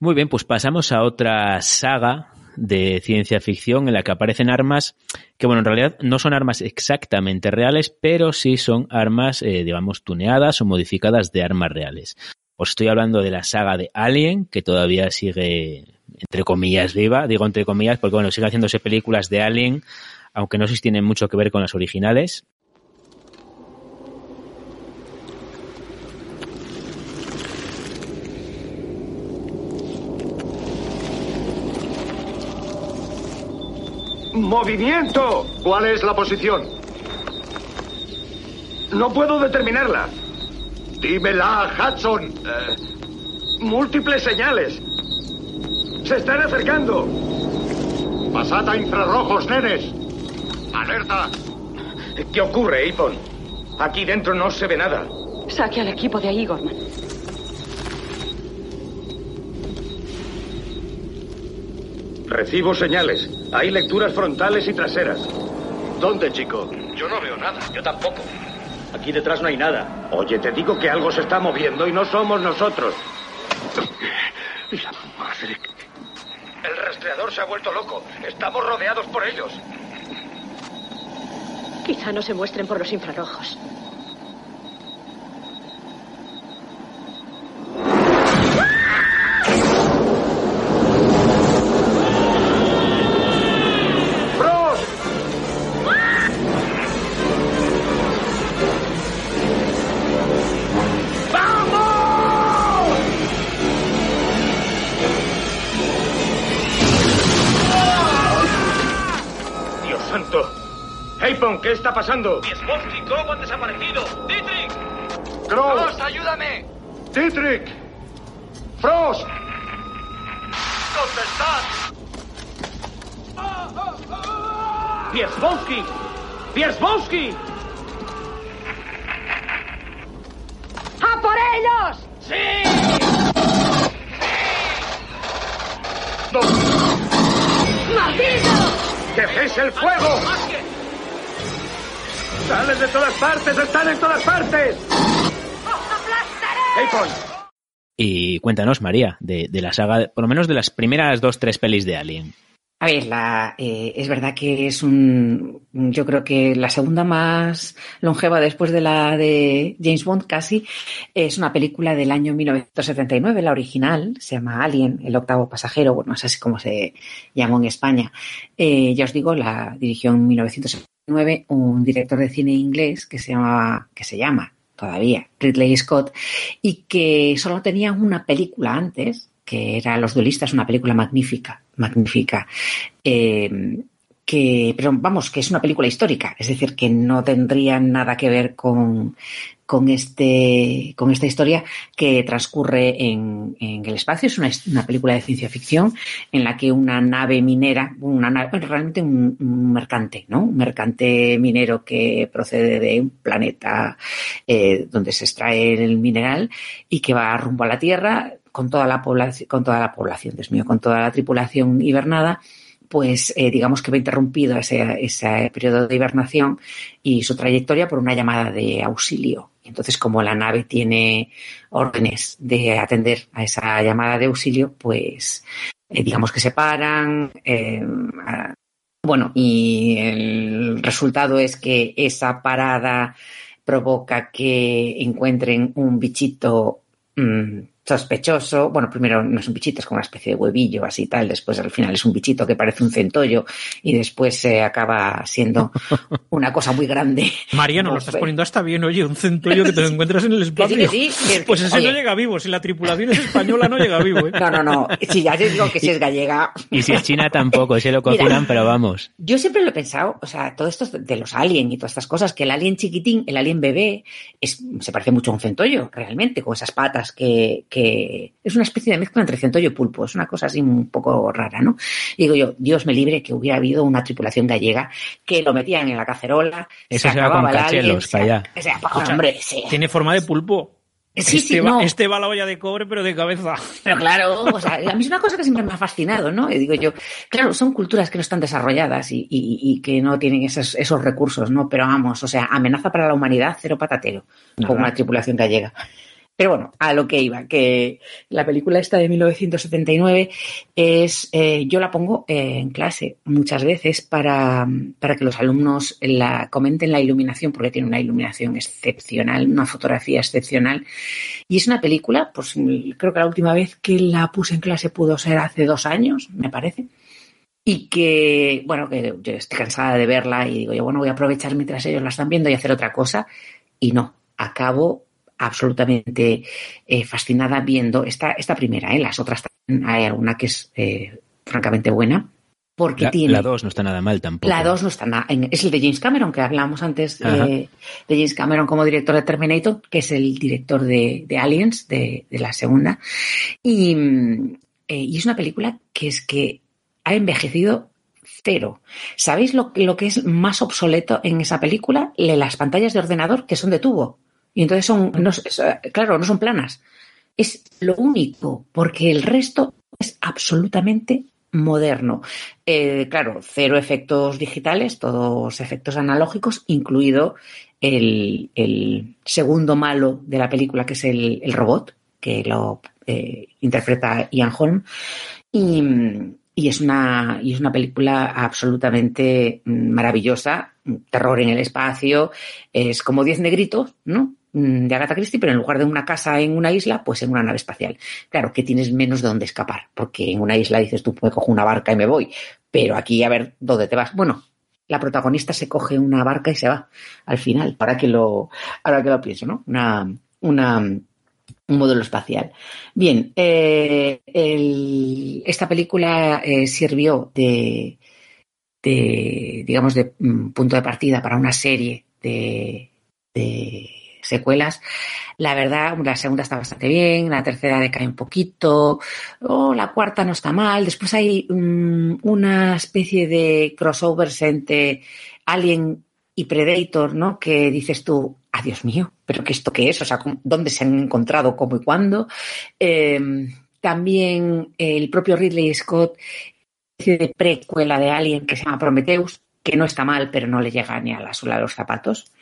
Muy bien, pues pasamos a otra saga de ciencia ficción en la que aparecen armas que, bueno, en realidad no son armas exactamente reales, pero sí son armas, eh, digamos, tuneadas o modificadas de armas reales. Os estoy hablando de la saga de Alien, que todavía sigue, entre comillas, viva. Digo entre comillas porque, bueno, sigue haciéndose películas de Alien, aunque no sé si tienen mucho que ver con las originales. ¡Movimiento! ¿Cuál es la posición? No puedo determinarla. Dímela, Hudson. Eh, múltiples señales. Se están acercando. Pasad a infrarrojos, nenes. Alerta. ¿Qué ocurre, Ipon? Aquí dentro no se ve nada. Saque al equipo de ahí, Gorman. Recibo señales. Hay lecturas frontales y traseras. ¿Dónde, chico? Yo no veo nada. Yo tampoco. Aquí detrás no hay nada. Oye, te digo que algo se está moviendo y no somos nosotros. La madre. El rastreador se ha vuelto loco. Estamos rodeados por ellos. Quizá no se muestren por los infrarrojos. Está pasando? Miesbowski y Crow han desaparecido. ¡Dietrich! ¡Crow! ¡Frost, ayúdame! ¡Dietrich! ¡Frost! ¿Dónde están? ¡Miesbowski! ¡Miesbowski! ¡A por ellos! ¡Sí! ¡No! ¡Maldito! ¡Que cese el fuego! ¡Salen de todas partes! ¡Están en todas partes! ¡Aplastaré! Y cuéntanos, María, de, de, la saga, por lo menos de las primeras dos, tres pelis de Alien. A ver, la, eh, es verdad que es un, yo creo que la segunda más longeva después de la de James Bond casi, es una película del año 1979, la original, se llama Alien, el octavo pasajero, bueno, es así como se llamó en España. Eh, ya os digo, la dirigió en 1979 un director de cine inglés que se llamaba, que se llama todavía Ridley Scott y que solo tenía una película antes que era Los duelistas, una película magnífica, magnífica. Eh, que, pero vamos, que es una película histórica, es decir, que no tendría nada que ver con, con, este, con esta historia que transcurre en, el espacio. Es una, película de ciencia ficción en la que una nave minera, una nave, realmente un, un mercante, ¿no? Un mercante minero que procede de un planeta eh, donde se extrae el mineral y que va rumbo a la Tierra con toda la población, con toda la población, Dios mío, con toda la tripulación hibernada, pues eh, digamos que va interrumpido ese, ese periodo de hibernación y su trayectoria por una llamada de auxilio. Entonces, como la nave tiene órdenes de atender a esa llamada de auxilio, pues eh, digamos que se paran. Eh, bueno, y el resultado es que esa parada provoca que encuentren un bichito mmm, sospechoso. Bueno, primero no es un bichito, es como una especie de huevillo, así tal. Después al final es un bichito que parece un centollo y después se eh, acaba siendo una cosa muy grande. María, no lo estás poniendo hasta bien, oye, un centollo que te lo encuentras en el espacio. Que sí, que sí, que, pues ese oye, no llega vivo, si la tripulación es española no llega vivo. ¿eh? No, no, no. Si ya te digo que si es gallega. Y si es china tampoco, se lo cocinan, Mira, pero vamos. Yo siempre lo he pensado, o sea, todo esto de los alien y todas estas cosas, que el alien chiquitín, el alien bebé, es, se parece mucho a un centollo, realmente, con esas patas que, que es una especie de mezcla entre centollo y pulpo, es una cosa así un poco rara, ¿no? Y digo yo, Dios me libre que hubiera habido una tripulación gallega que lo metían en la cacerola, Eso se, se va acababa con cachelos se- para allá. o sea, hombre, sí. Tiene forma de pulpo. Sí, este, sí, va, no. este va a la olla de cobre, pero de cabeza. Pero claro, o sea, a mí es una cosa que siempre me ha fascinado, ¿no? Y digo yo, claro, son culturas que no están desarrolladas y, y, y que no tienen esos, esos recursos, ¿no? Pero vamos, o sea, amenaza para la humanidad, cero patatero, con una tripulación gallega. Pero bueno, a lo que iba, que la película esta de 1979 es, eh, yo la pongo eh, en clase muchas veces para, para que los alumnos la comenten la iluminación, porque tiene una iluminación excepcional, una fotografía excepcional. Y es una película, pues creo que la última vez que la puse en clase pudo ser hace dos años, me parece. Y que, bueno, que yo estoy cansada de verla y digo, yo, bueno, voy a aprovechar mientras ellos la están viendo y hacer otra cosa. Y no, acabo absolutamente eh, fascinada viendo esta, esta primera, ¿eh? las otras hay alguna que es eh, francamente buena. Porque La, tiene. la 2 no está nada mal tampoco. La 2 no está nada. Es el de James Cameron, que hablamos antes Ajá. de, James Cameron como director de Terminator, que es el director de, de Aliens, de, de la segunda. Y, eh, y es una película que es que ha envejecido cero. ¿Sabéis lo, lo que es más obsoleto en esa película? Las pantallas de ordenador que son de tubo. Y entonces son, es- claro, no son planas. Es lo único, porque el resto es absolutamente moderno. Eh, claro, cero efectos digitales, todos efectos analógicos, incluido el, el segundo malo de la película, que es el, robot, que lo eh, interpreta Ian Holm. Y, y es una, y es una película absolutamente maravillosa, terror en el espacio, es como Diez negritos, ¿no? Mm, De Agatha Christie, pero en lugar de una casa en una isla, pues en una nave espacial. Claro, que tienes menos de dónde escapar, porque en una isla dices tú, pues cojo una barca y me voy, pero aquí a ver dónde te vas. Bueno, la protagonista se coge una barca y se va al final, ahora que lo, ahora que lo pienso, ¿no? Una, una, un módulo espacial. Bien, eh, esta película eh, sirvió de, digamos, de mm, punto de partida para una serie de secuelas. La verdad, la segunda está bastante bien, la tercera decae un poquito, oh, la cuarta no está mal. Después hay mm, una especie de crossovers entre Alien y Predator, ¿no? Que dices tú, ah, Dios mío, pero ¿qué esto qué es? O sea, ¿cómo- ¿dónde se han encontrado, cómo y cuándo? Eh, también el propio Ridley Scott, de precuela de Alien que se llama Prometheus, que no está mal, pero no le llega ni a la suela de los zapatos.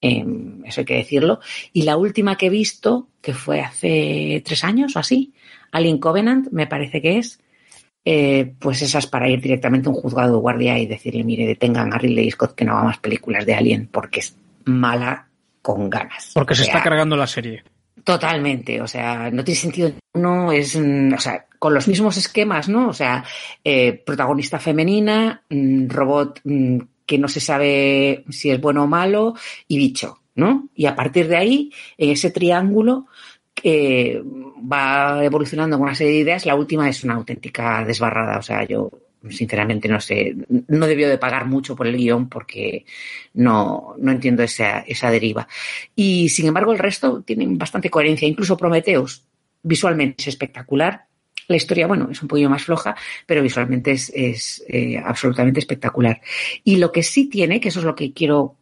Eh, eso hay que decirlo. Y la última que he visto, que fue hace tres años o así, Alien Covenant, me parece que es, eh, pues esas para ir directamente a un juzgado de guardia y decirle, mire, detengan a Ridley Scott que no haga más películas de Alien porque es mala con ganas. Porque se está cargando la serie. Totalmente, o sea, no tiene sentido. No es, o sea, con los mismos esquemas, ¿no? O sea, eh, protagonista femenina, mm, robot mm, que no se sabe si es bueno o malo y bicho, ¿no? Y a partir de ahí, en ese triángulo que va evolucionando con una serie de ideas, la última es una auténtica desbarrada. O sea, yo sinceramente no sé, no debió de pagar mucho por el guion porque no, no entiendo esa, esa deriva. Y sin embargo, el resto tienen bastante coherencia. Incluso Prometeus, visualmente es espectacular. La historia, bueno, es un poquillo más floja, pero visualmente es, es eh, absolutamente espectacular. Y lo que sí tiene, que eso es lo que quiero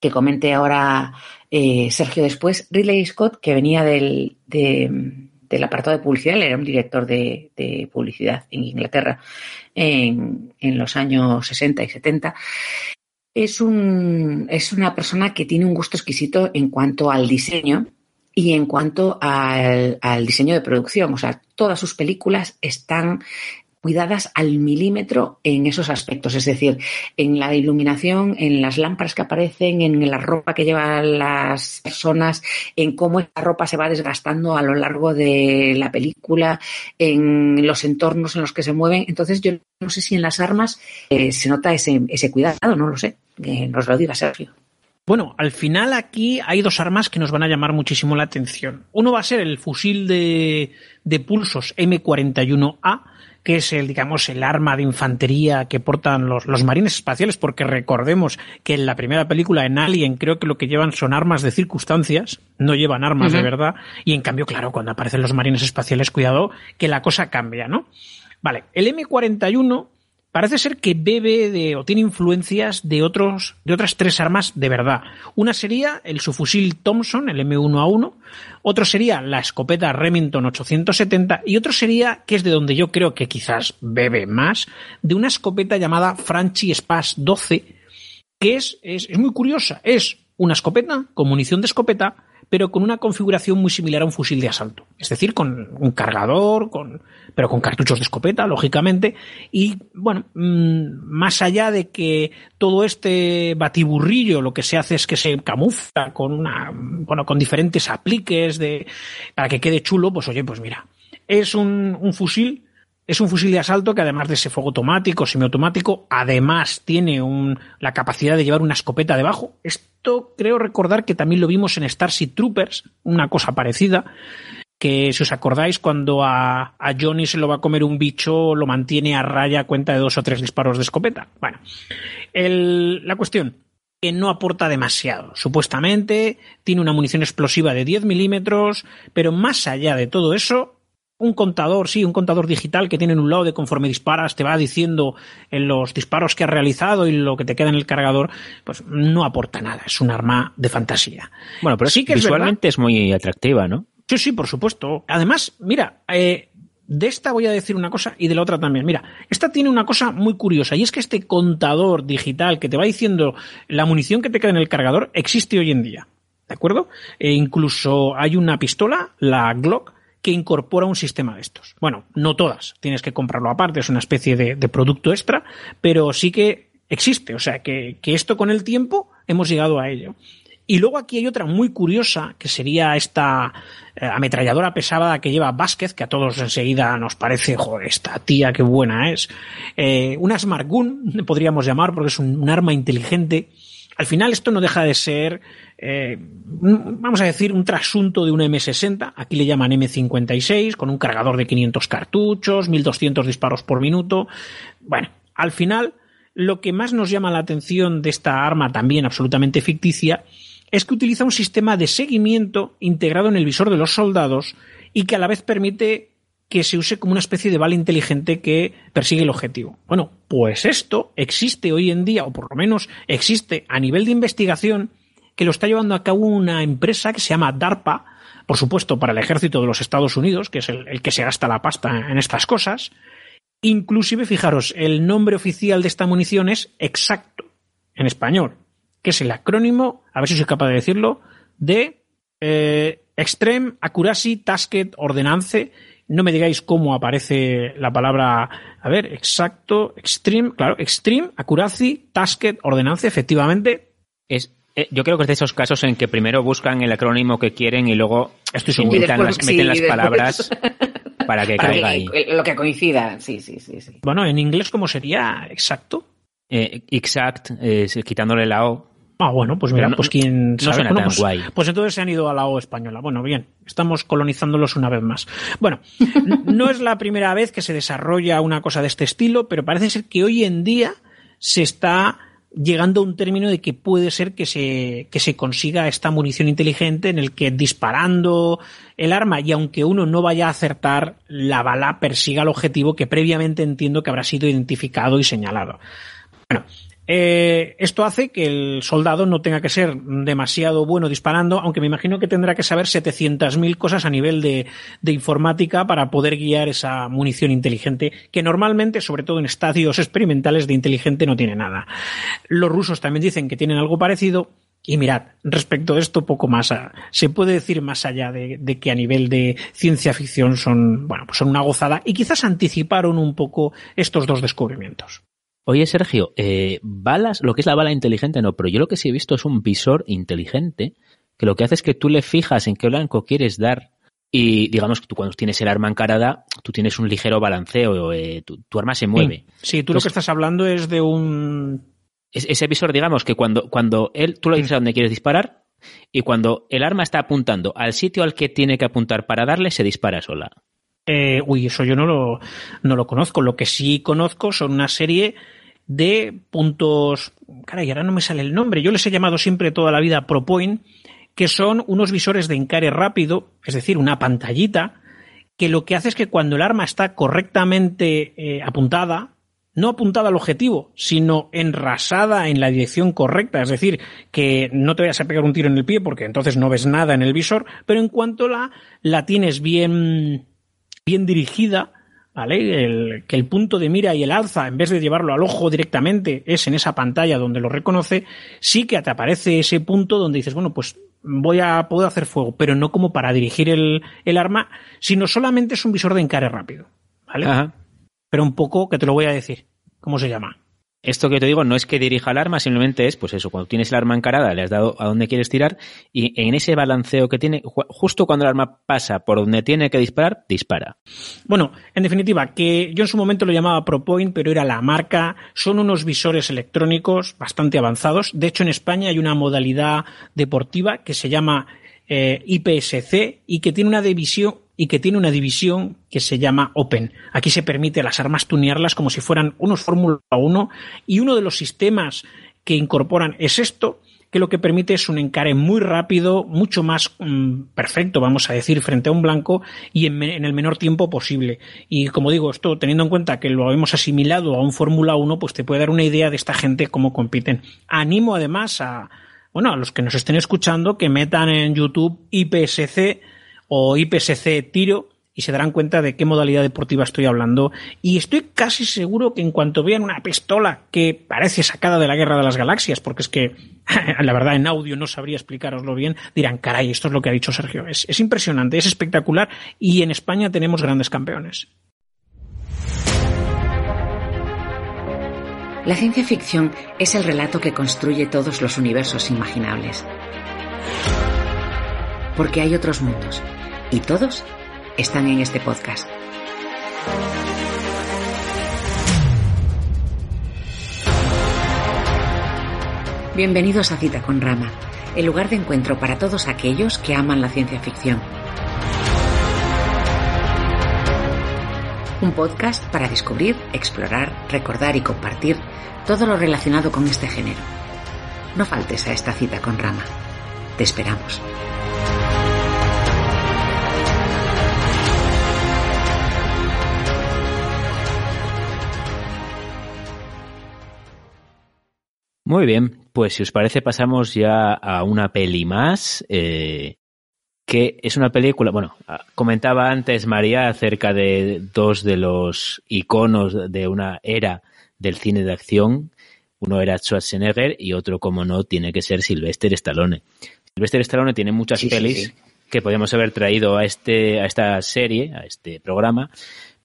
que comente ahora eh, Sergio después, Ridley Scott, que venía del, de, del apartado de publicidad, él era un director de, de publicidad en Inglaterra en, en, los años 60 y 70. Es, un, es una persona que tiene un gusto exquisito en cuanto al diseño y en cuanto al, diseño de producción. O sea, todas sus películas están cuidadas al milímetro en esos aspectos, es decir, en la iluminación, en las lámparas que aparecen, en la ropa que llevan las personas, en cómo esta ropa se va desgastando a lo largo de la película, en los entornos en los que se mueven. Entonces, yo no sé si en las armas eh, se nota ese, ese cuidado, no lo sé. Que nos lo diga Sergio. Bueno, al final aquí hay dos armas que nos van a llamar muchísimo la atención. Uno va a ser el fusil de, de pulsos M41A, que es el, digamos, el arma de infantería que portan los, los marines espaciales, porque recordemos que en la primera película, en Alien, creo que lo que llevan son armas de circunstancias, no llevan armas uh -huh. de verdad, y en cambio, claro, cuando aparecen los marines espaciales, cuidado, que la cosa cambia, ¿no? Vale, el M41 parece ser que bebe de o tiene influencias de otros de otras tres armas de verdad. Una sería el subfusil Thompson, el M1A1, otro sería la escopeta Remington 870 y otro sería, que es de donde yo creo que quizás bebe más, de una escopeta llamada Franchi Spas 12, que es, es, es muy curiosa. Es una escopeta con munición de escopeta, pero con una configuración muy similar a un fusil de asalto. Es decir, con un cargador, con, pero con cartuchos de escopeta, lógicamente. Y bueno, mmm, más allá de que todo este batiburrillo lo que se hace es que se camufla con una, bueno, con diferentes apliques de, para que quede chulo, pues oye, pues mira, es un, un fusil es un fusil de asalto que además de ese fuego automático, semiautomático, además tiene un, la capacidad de llevar una escopeta debajo. Esto creo recordar que también lo vimos en Starship Troopers, una cosa parecida, que si os acordáis cuando a, a Johnny se lo va a comer un bicho, lo mantiene a raya a cuenta de dos o tres disparos de escopeta. Bueno, el, la cuestión, que no aporta demasiado. Supuestamente tiene una munición explosiva de 10 milímetros, pero más allá de todo eso, un contador, sí, un contador digital que tiene en un lado de conforme disparas, te va diciendo en los disparos que has realizado y lo que te queda en el cargador, pues no aporta nada. Es un arma de fantasía. Bueno, pero sí que visualmente es, es muy atractiva, ¿no? Sí, sí, por supuesto. Además, mira, eh, de esta voy a decir una cosa y de la otra también. Mira, esta tiene una cosa muy curiosa y es que este contador digital que te va diciendo la munición que te queda en el cargador existe hoy en día. ¿De acuerdo? E incluso hay una pistola, la Glock, que incorpora un sistema de estos. Bueno, no todas, tienes que comprarlo aparte, es una especie de, producto extra, pero sí que existe, o sea, que, esto con el tiempo hemos llegado a ello. Y luego aquí hay otra muy curiosa, que sería esta eh, ametralladora pesada que lleva Vázquez, que a todos enseguida nos parece, joder, esta tía qué buena es. Eh, una Smart Gun, podríamos llamar, porque es un, arma inteligente. Al final esto no deja de ser eh, vamos a decir, un trasunto de un M60, aquí le llaman M56, con un cargador de 500 cartuchos, 1200 disparos por minuto. Bueno, al final, lo que más nos llama la atención de esta arma, también absolutamente ficticia, es que utiliza un sistema de seguimiento integrado en el visor de los soldados y que a la vez permite que se use como una especie de bala inteligente que persigue el objetivo. Bueno, pues esto existe hoy en día, o por lo menos existe a nivel de investigación, que lo está llevando a cabo una empresa que se llama DARPA, por supuesto para el ejército de los Estados Unidos, que es el, que se gasta la pasta en estas cosas. Inclusive, fijaros, el nombre oficial de esta munición es exacto. en español, que es el acrónimo, a ver si soy capaz de decirlo, de eh, Extreme Accuracy Tasked Ordnance. No me digáis cómo aparece la palabra, a ver, exacto, Extreme, claro, Extreme Accuracy Tasked Ordnance, efectivamente. Es, eh, yo creo que es de esos casos en que primero buscan el acrónimo que quieren y luego Estoy Y inventan después- las, sí, meten las palabras para que Para caiga que- ahí. Lo que coincida, sí, sí, sí. sí. Bueno, en inglés, ¿cómo sería exacto? Eh, exact, eh, quitándole la O. Ah, bueno, pues mira, no- pues quién no sabe. suena Bueno, tan pues, guay. pues entonces se han ido a la O española. Bueno, bien, estamos colonizándolos una vez más. Bueno, no es la primera vez que se desarrolla una cosa de este estilo, pero parece ser que hoy en día se está llegando a un término de que puede ser que se, que se consiga esta munición inteligente en el que disparando el arma y aunque uno no vaya a acertar, la bala persiga el objetivo que previamente entiendo que habrá sido identificado y señalado. Bueno, eh, esto hace que el soldado no tenga que ser demasiado bueno disparando, aunque me imagino que tendrá que saber 700.000 cosas a nivel de, informática para poder guiar esa munición inteligente, que normalmente, sobre todo en estadios experimentales de inteligente, no tiene nada. Los rusos también dicen que tienen algo parecido. Y mirad, respecto de esto, poco más. se puede decir más allá de, de que a nivel de ciencia ficción son, bueno, pues son una gozada y quizás anticiparon un poco estos dos descubrimientos. Oye, Sergio, eh, balas, lo que es la bala inteligente no, pero yo lo que sí he visto es un visor inteligente que lo que hace es que tú le fijas en qué blanco quieres dar y digamos que tú cuando tienes el arma encarada, tú tienes un ligero balanceo, eh, tu, tu arma se mueve. Sí, sí, tú lo que estás hablando es de un Es- ese visor, digamos que cuando, cuando él, tú le dices a dónde quieres disparar y cuando el arma está apuntando al sitio al que tiene que apuntar para darle, se dispara sola. Eh, uy, eso yo no lo, no lo conozco. Lo que sí conozco son una serie de puntos. Caray, ahora no me sale el nombre. Yo les he llamado siempre toda la vida ProPoint, que son unos visores de encare rápido, es decir, una pantallita, que lo que hace es que cuando el arma está correctamente eh, apuntada, no apuntada al objetivo, sino enrasada en la dirección correcta, es decir, que no te vayas a pegar un tiro en el pie porque entonces no ves nada en el visor, pero en cuanto la, la tienes bien, bien dirigida, ¿vale? El, que el punto de mira y el alza, en vez de llevarlo al ojo directamente, es en esa pantalla donde lo reconoce, sí que te aparece ese punto donde dices, bueno, pues voy a poder hacer fuego, pero no como para dirigir el, el arma, sino solamente es un visor de encare rápido, ¿vale? Ajá. Pero un poco, que te lo voy a decir, ¿cómo se llama? Esto que te digo no es que dirija el arma, simplemente es, pues eso, cuando tienes el arma encarada, le has dado a dónde quieres tirar y en ese balanceo que tiene, ju- justo cuando el arma pasa por donde tiene que disparar, dispara. Bueno, en definitiva, que yo en su momento lo llamaba ProPoint, pero era la marca. Son unos visores electrónicos bastante avanzados. De hecho, en España hay una modalidad deportiva que se llama eh, IPSC y que tiene una división y que tiene una división que se llama Open. Aquí se permite a las armas tunearlas como si fueran unos Fórmula 1 y uno de los sistemas que incorporan es esto que lo que permite es un encare muy rápido, mucho más mm, perfecto, vamos a decir, frente a un blanco y en, en el menor tiempo posible. Y como digo, esto teniendo en cuenta que lo hemos asimilado a un Fórmula 1, pues te puede dar una idea de esta gente cómo compiten. Animo además a, bueno, a los que nos estén escuchando que metan en YouTube IPSC o IPSC tiro y se darán cuenta de qué modalidad deportiva estoy hablando. Y estoy casi seguro que en cuanto vean una pistola que parece sacada de la Guerra de las Galaxias, porque es que la verdad en audio no sabría explicaroslo bien, dirán, caray, esto es lo que ha dicho Sergio. Es, es impresionante, es espectacular y en España tenemos grandes campeones. La ciencia ficción es el relato que construye todos los universos imaginables. Porque hay otros mundos y todos están en este podcast. Bienvenidos a Cita con Rama, el lugar de encuentro para todos aquellos que aman la ciencia ficción. Un podcast para descubrir, explorar, recordar y compartir todo lo relacionado con este género. No faltes a esta cita con Rama. Te esperamos. Muy bien, pues si os parece pasamos ya a una peli más, eh, que es una película, bueno, ah, comentaba antes María acerca de dos de los iconos de una era del cine de acción. Uno era Schwarzenegger y otro, como no, tiene que ser Sylvester Stallone. Sylvester Stallone tiene muchas Sí, pelis sí. que podríamos haber traído a este a esta serie, a este programa,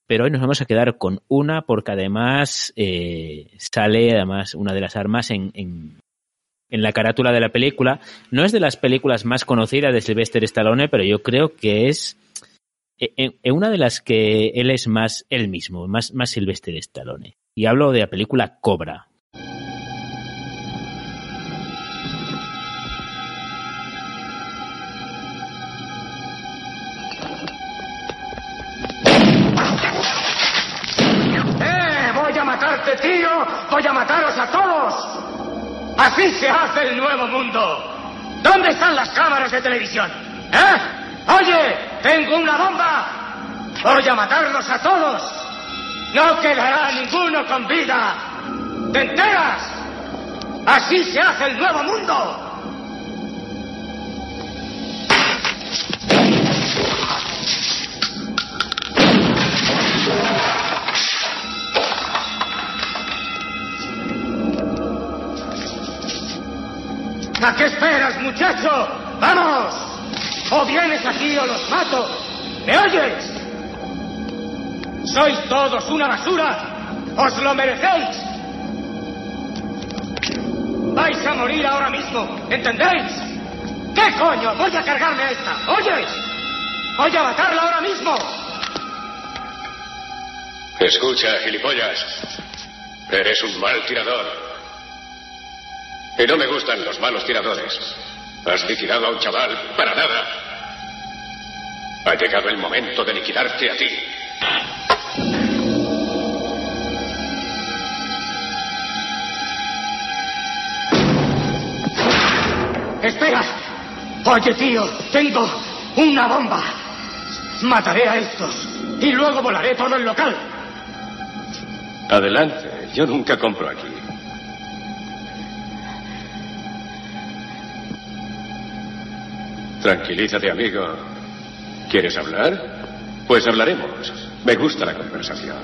pero hoy nos vamos a quedar con una porque además eh, sale además una de las armas en, en, la carátula de la película. No es de las películas más conocidas de Sylvester Stallone, pero yo creo que es eh, en, en una de las que él es más él mismo, más, más Sylvester Stallone. Y hablo de la película Cobra. ¡Voy a mataros a todos! ¡Así se hace el nuevo mundo! ¿Dónde están las cámaras de televisión? ¿Eh? ¡Oye! ¡Tengo una bomba! ¡Voy a matarlos a todos! ¡No quedará ninguno con vida! ¿Te enteras? ¡Así se hace el nuevo mundo! ¿A qué esperas, muchacho? ¡Vamos! O vienes aquí o los mato. ¿Me oyes? ¿Sois todos una basura? ¡Os lo merecéis! ¡Vais a morir ahora mismo! ¿Entendéis? ¿Qué coño? Voy a cargarme a esta. ¿Oyes? Voy a matarla ahora mismo. Escucha, gilipollas. Eres un mal tirador. Y no me gustan los malos tiradores. Has liquidado a un chaval para nada. Ha llegado el momento de liquidarte a ti. Espera. Oye, tío, tengo una bomba. Mataré a estos y luego volaré todo el local. Adelante, yo nunca compro aquí. Tranquilízate, amigo. ¿Quieres hablar? Pues hablaremos. Me gusta la conversación.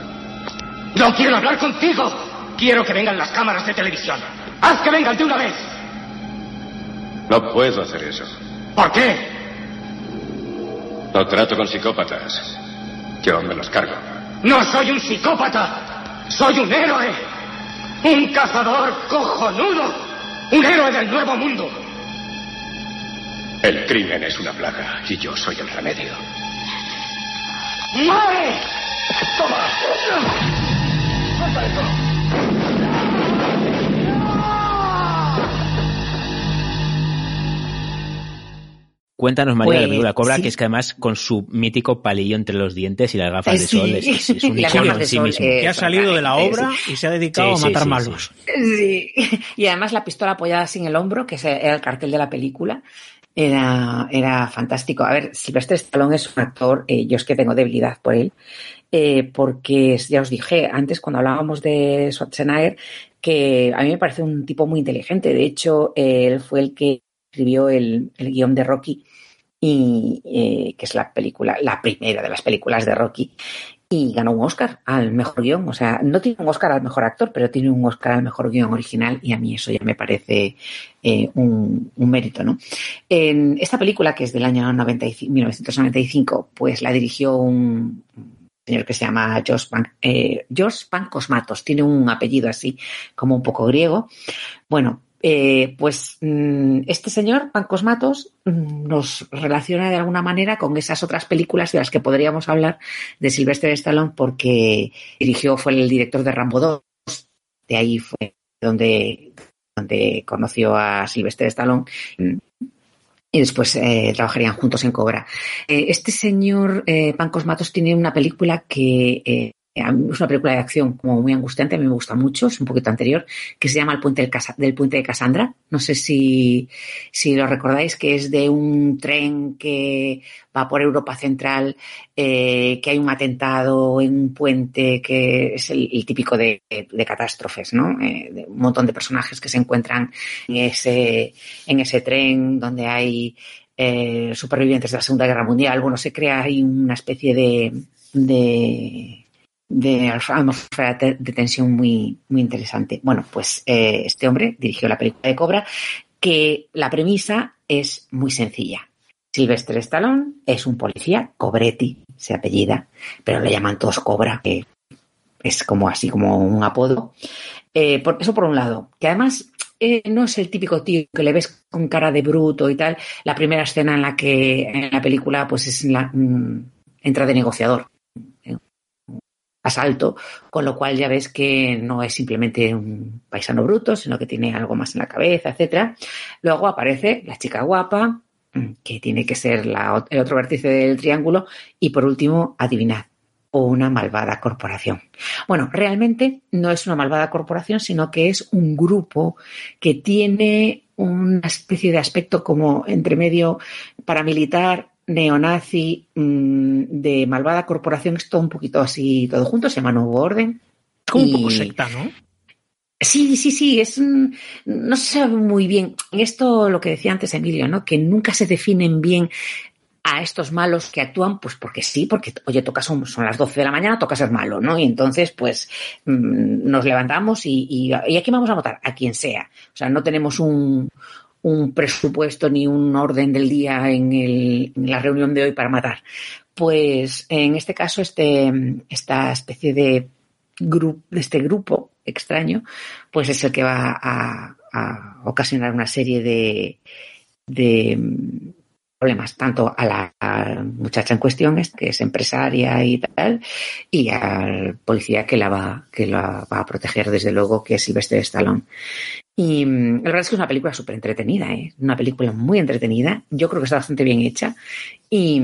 No quiero hablar contigo. Quiero que vengan las cámaras de televisión. Haz que vengan de una vez. No puedo hacer eso. ¿Por qué? No trato con psicópatas. Yo me los cargo. No soy un psicópata. Soy un héroe. Un cazador cojonudo. Un héroe del nuevo mundo. El crimen es una plaga y yo soy el remedio. ¡Muere! ¡Toma! Cuéntanos, María, de la Pues, película Cobra, sí. que es que además con su mítico palillo entre los dientes y las gafas Eh, de sí. sol es, es- un icono en de sí mismo. eh, Que ha salido de la obra y se ha dedicado Sí, a sí, matar sí, malos. Sí. Y además la pistola apoyada sin el hombro, que era el cartel de la película, era, era fantástico. A ver, Sylvester Stallone es un actor, eh, yo es que tengo debilidad por él, eh, porque ya os dije antes cuando hablábamos de Schwarzenegger que a mí me parece un tipo muy inteligente. De hecho, él fue el que escribió el, el guion de Rocky y eh, que es la película, la primera de las películas de Rocky, y ganó un Oscar al mejor guion. O sea, no tiene un Oscar al mejor actor, pero tiene un Oscar al mejor guion original, y a mí eso ya me parece eh, un, mérito, ¿no? En esta película, que es del año 95, 1995, pues la dirigió un señor que se llama George, Pan, eh, tiene un apellido así como un poco griego. Bueno, eh, pues mm, este señor, Pancosmatos, mm, nos relaciona de alguna manera con esas otras películas de las que podríamos hablar de Sylvester Stallone porque dirigió, fue el director de Rambo 2, de ahí fue donde, donde conoció a Sylvester Stallone mm, y después eh, trabajarían juntos en Cobra. Eh, este señor Pancos Matos tiene una película que es una película de acción como muy angustiante, a mí me gusta mucho, es un poquito anterior, que se llama El puente del, Casa- del puente de Cassandra. No sé si, si lo recordáis, que es de un tren que va por Europa Central, eh, que hay un atentado en un puente que es el, típico de, catástrofes, ¿no? Eh, un montón de personajes que se encuentran en ese, en ese tren donde hay eh, supervivientes de la Segunda Guerra Mundial. Bueno, se crea ahí una especie de, de de atmósfera de tensión muy, muy interesante. Bueno, pues eh, este hombre dirigió la película de Cobra, que la premisa es muy sencilla. Sylvester Stallone es un policía, Cobretti se apellida, pero le llaman todos Cobra, que es como así como un apodo. Eh, eso por un lado, que además eh, no es el típico tío que le ves con cara de bruto y tal. La primera escena en la que en la película pues es la, mm, entra de negociador asalto, con lo cual ya ves que no es simplemente un paisano bruto, sino que tiene algo más en la cabeza, etcétera. Luego aparece la chica guapa, mm, que tiene que ser la, el otro vértice del triángulo, y por último, adivinad, una malvada corporación. Bueno, realmente no es una malvada corporación, sino que es un grupo que tiene una especie de aspecto como entre medio paramilitar, neonazi mm, de malvada corporación, es todo un poquito así, todo junto, se llama Nuevo Orden. Como un poco secta, ¿no? Sí, sí, sí, es no se sabe muy bien. Esto lo que decía antes Emilio, ¿no? Que nunca se definen bien a estos malos que actúan, pues porque sí, porque, oye, toca son, son las 12 de la mañana, toca ser malo, ¿no? Y entonces, pues, mm, nos levantamos y, y, y aquí vamos a votar, a quien sea. O sea, no tenemos un, un presupuesto ni un orden del día en, la reunión de hoy para matar. Pues en este caso, este, esta especie de, grupo, este grupo extraño, pues es el que va a, ocasionar una serie de problemas tanto a la, muchacha en cuestión, que es empresaria y tal, y al policía que la va, que la va a proteger desde luego, que es Silvestre Stallone. Y la verdad es que es una película súper entretenida, ¿eh? una película muy entretenida. Yo creo que está bastante bien hecha. Y,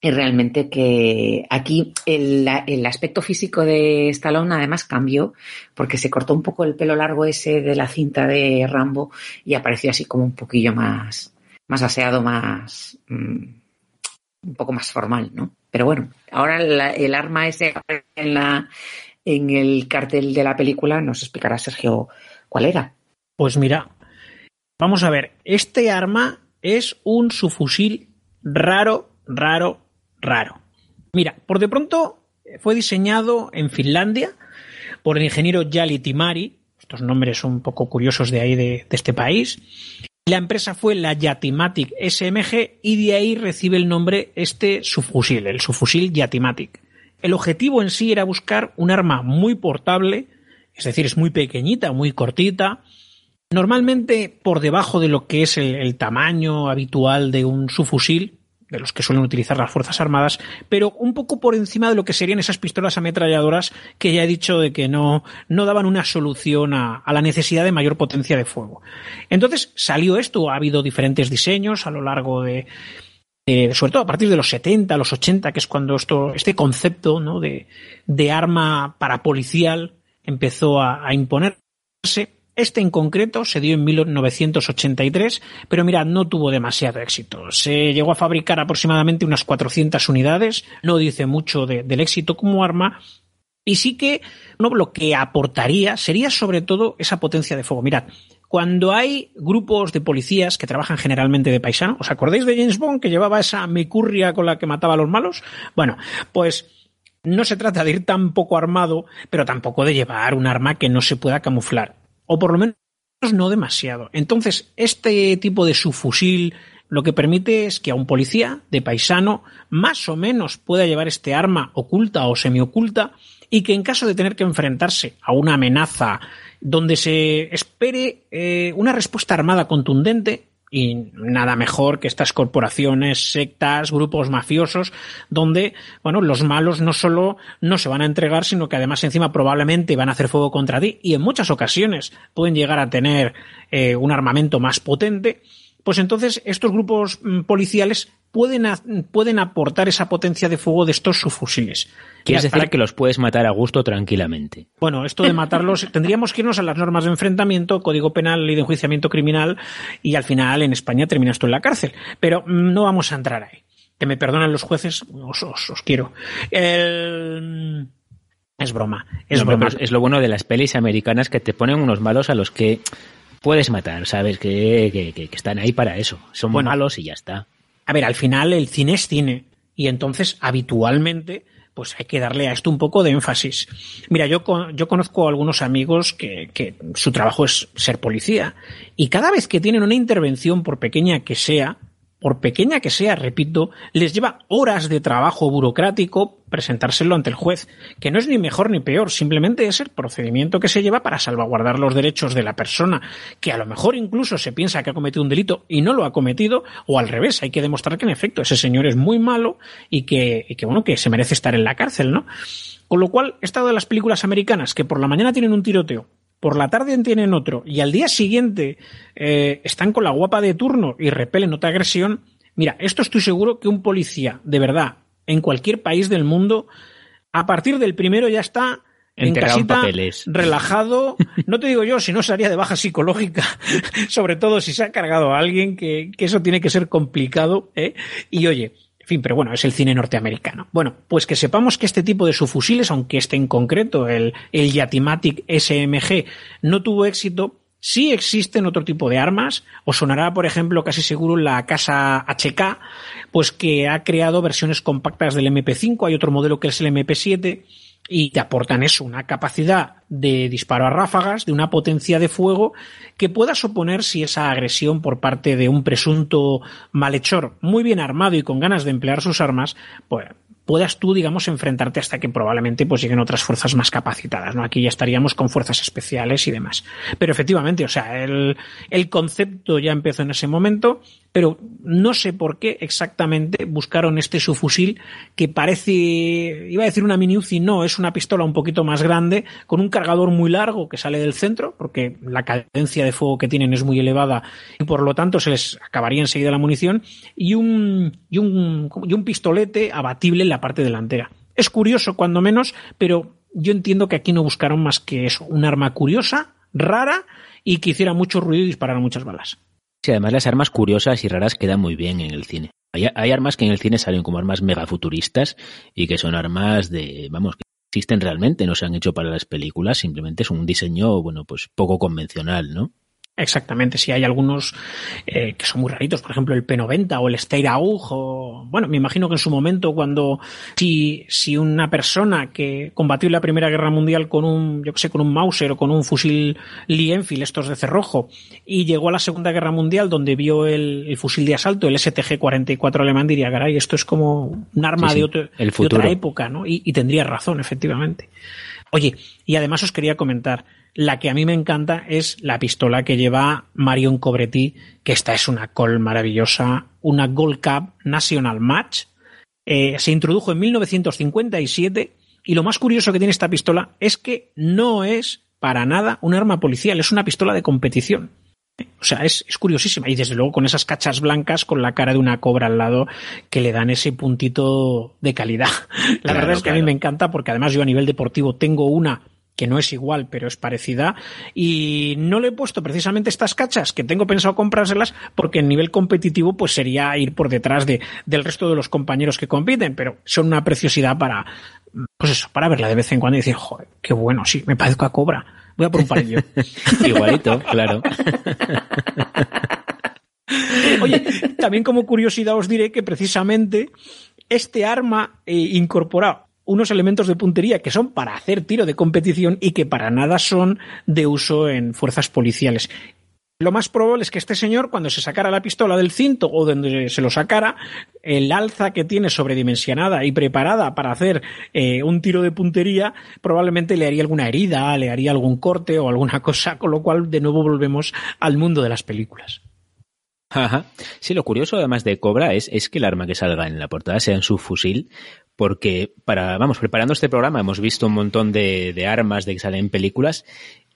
y realmente que aquí el, el, aspecto físico de Stallone además cambió porque se cortó un poco el pelo largo ese de la cinta de Rambo y apareció así como un poquillo más, más aseado, más, mmm, un poco más formal, ¿no? Pero bueno, ahora la, el arma ese en la, en el cartel de la película nos explicará Sergio cuál era. Pues mira, vamos a ver, este arma es un subfusil raro, raro, raro. Mira, por de pronto fue diseñado en Finlandia por el ingeniero Jali Timari, estos nombres son un poco curiosos de ahí de este país. La empresa fue la Yatimatic SMG y de ahí recibe el nombre este subfusil, el subfusil Yatimatic. El objetivo en sí era buscar un arma muy portable, es decir, es muy pequeñita, muy cortita, Normalmente por debajo de lo que es el, el, tamaño habitual de un subfusil, de los que suelen utilizar las Fuerzas Armadas, pero un poco por encima de lo que serían esas pistolas ametralladoras que ya he dicho de que no, no daban una solución a, la necesidad de mayor potencia de fuego. Entonces salió esto, ha habido diferentes diseños a lo largo de, sobre todo a partir de los 70, los 80, que es cuando esto, este concepto ¿no? de, de arma para policial empezó a imponerse este en concreto se dio en 1983, pero mirad, no tuvo demasiado éxito. Se llegó a fabricar aproximadamente unas 400 unidades, no dice mucho de, del éxito como arma, y sí que no, lo que aportaría sería sobre todo esa potencia de fuego. Mirad, cuando hay grupos de policías que trabajan generalmente de paisano, ¿os acordáis de James Bond que llevaba esa mecurria con la que mataba a los malos? Bueno, pues no se trata de ir tan poco armado, pero tampoco de llevar un arma que no se pueda camuflar o por lo menos no demasiado. Entonces, este tipo de subfusil lo que permite es que a un policía de paisano más o menos pueda llevar este arma oculta o semioculta y que en caso de tener que enfrentarse a una amenaza donde se espere eh, una respuesta armada contundente, y nada mejor que estas corporaciones, sectas, grupos mafiosos, donde, bueno, los malos no solo no se van a entregar, sino que además encima probablemente van a hacer fuego contra ti y en muchas ocasiones pueden llegar a tener eh, un armamento más potente, pues entonces estos grupos mm, policiales pueden, pueden aportar esa potencia de fuego de estos subfusiles. Quieres decir para... que los puedes matar a gusto tranquilamente. Bueno, esto de matarlos, tendríamos que irnos a las normas de enfrentamiento, código penal, ley de enjuiciamiento criminal, y al final en España terminas tú en la cárcel. Pero no vamos a entrar ahí. Que me perdonen los jueces, os, os, os quiero. El... Es broma, es no, broma. Es lo bueno de las pelis americanas que te ponen unos malos a los que puedes matar, ¿sabes? Que, que, que están ahí para eso. Son bueno, malos y ya está. A ver, al final el cine es cine. Y entonces, habitualmente, pues hay que darle a esto un poco de énfasis. Mira, yo, yo conozco a algunos amigos que, que su trabajo es ser policía y cada vez que tienen una intervención, por pequeña que sea, por pequeña que sea, repito, les lleva horas de trabajo burocrático presentárselo ante el juez, que no es ni mejor ni peor, simplemente es el procedimiento que se lleva para salvaguardar los derechos de la persona, que a lo mejor incluso se piensa que ha cometido un delito y no lo ha cometido, o al revés, hay que demostrar que en efecto ese señor es muy malo y que, y que bueno, que se merece estar en la cárcel, ¿no? Con lo cual, esta de las películas americanas que por la mañana tienen un tiroteo, por la tarde tienen otro y al día siguiente eh, están con la guapa de turno y repelen otra agresión, mira, esto estoy seguro que un policía, de verdad, en cualquier país del mundo, a partir del primero ya está en casita, relajado. No te digo yo si no sería de baja psicológica, sobre todo si se ha cargado a alguien, que, que eso tiene que ser complicado. ¿eh? Y oye, fin, pero bueno, es el cine norteamericano. Bueno, pues que sepamos que este tipo de subfusiles, aunque este en concreto, el, el Yatimatic SMG, no tuvo éxito, sí existen otro tipo de armas. Os sonará, por ejemplo, casi seguro la casa HK, pues que ha creado versiones compactas del MP5. Hay otro modelo que es el MP7 y te aportan eso, una capacidad de disparo a ráfagas, de una potencia de fuego que pueda suponer si esa agresión por parte de un presunto malhechor muy bien armado y con ganas de emplear sus armas, pues puedas tú, digamos, enfrentarte hasta que probablemente pues lleguen otras fuerzas más capacitadas, ¿no? Aquí ya estaríamos con fuerzas especiales y demás. Pero efectivamente, o sea, el, el concepto ya empezó en ese momento, pero no sé por qué exactamente buscaron este subfusil que parece, iba a decir una mini Uzi, no, es una pistola un poquito más grande, con un cargador muy largo que sale del centro, porque la cadencia de fuego que tienen es muy elevada y por lo tanto se les acabaría enseguida la munición, y un, y un, y un pistolete abatible en parte delantera. Es curioso, cuando menos, pero yo entiendo que aquí no buscaron más que eso, un arma curiosa, rara y que hiciera mucho ruido y disparara muchas balas. Sí, además las armas curiosas y raras quedan muy bien en el cine. Hay, hay armas que en el cine salen como armas megafuturistas y que son armas de, vamos, que existen realmente, no se han hecho para las películas, simplemente es un diseño, bueno, pues poco convencional, ¿no? Exactamente, si hay algunos eh, que son muy raritos, por ejemplo el P90 o el Steyr AUG, o bueno, me imagino que en su momento cuando si, si una persona que combatió en la Primera Guerra Mundial con un, yo que sé, con un Mauser o con un fusil Lee Enfield, estos de cerrojo, y llegó a la Segunda Guerra Mundial donde vio el, el fusil de asalto, el STG-44 alemán, diría, caray, esto es como un arma Sí, sí, de, otro- el de otra época, ¿no? Y, y tendría razón, efectivamente. Oye, y además os quería comentar, la que a mí me encanta es la pistola que lleva Marion Cobretti, que esta es una col maravillosa, una Gold Cup National Match. Eh, se introdujo en 1957 y lo más curioso que tiene esta pistola es que no es para nada un arma policial, es una pistola de competición. O sea, es, es curiosísima. Y desde luego con esas cachas blancas con la cara de una cobra al lado que le dan ese puntito de calidad. La Claro, verdad es que a mí me encanta porque además yo a nivel deportivo tengo una que no es igual, pero es parecida. Y no le he puesto precisamente estas cachas, que tengo pensado comprárselas, porque en nivel competitivo, pues sería ir por detrás de, del resto de los compañeros que compiten, pero son una preciosidad para, pues eso, para verla de vez en cuando y decir, joder, qué bueno, sí, me parezco a cobra. Voy a por un parillo. Igualito, claro. Oye, también como curiosidad os diré que precisamente este arma eh, incorpora unos elementos de puntería que son para hacer tiro de competición y que para nada son de uso en fuerzas policiales. Lo más probable es que este señor, cuando se sacara la pistola del cinto o donde se lo sacara, el alza que tiene sobredimensionada y preparada para hacer eh, un tiro de puntería, probablemente le haría alguna herida, le haría algún corte o alguna cosa, con lo cual de nuevo volvemos al mundo de las películas. Ajá. Sí, lo curioso además de Cobra es, es que el arma que salga en la portada sea en su fusil, porque para, vamos, preparando este programa hemos visto un montón de, armas de que salen en películas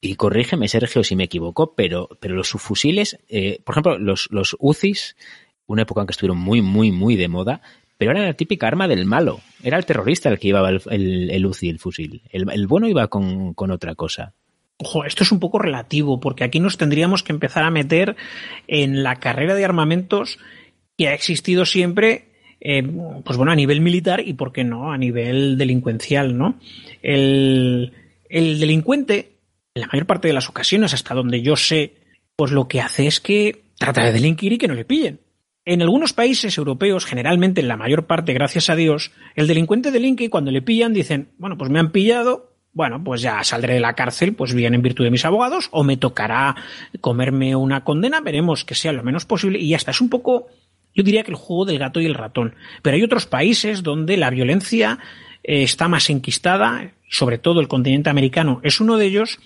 y corrígeme Sergio si me equivoco, pero, pero los subfusiles, eh, por ejemplo, los, los UCIs, una época en que estuvieron muy, muy, muy de moda, pero era la típica arma del malo. Era el terrorista el que llevaba el, el, el UCI, el fusil. El, el bueno iba con, con otra cosa. Ojo, esto es un poco relativo, porque aquí nos tendríamos que empezar a meter en la carrera de armamentos que ha existido siempre, eh, pues bueno, a nivel militar y, ¿por qué no?, a nivel delincuencial, ¿no? El, el delincuente, en la mayor parte de las ocasiones, hasta donde yo sé, pues lo que hace es que trata de delinquir y que no le pillen. En algunos países europeos, generalmente en la mayor parte, gracias a Dios, el delincuente delinque y cuando le pillan dicen, bueno, pues me han pillado, bueno, pues ya saldré de la cárcel, pues bien en virtud de mis abogados, o me tocará comerme una condena, veremos que sea lo menos posible y ya está. Es un poco, yo diría que el juego del gato y el ratón. Pero hay otros países donde la violencia eh, está más enquistada, sobre todo el continente americano es uno de ellos,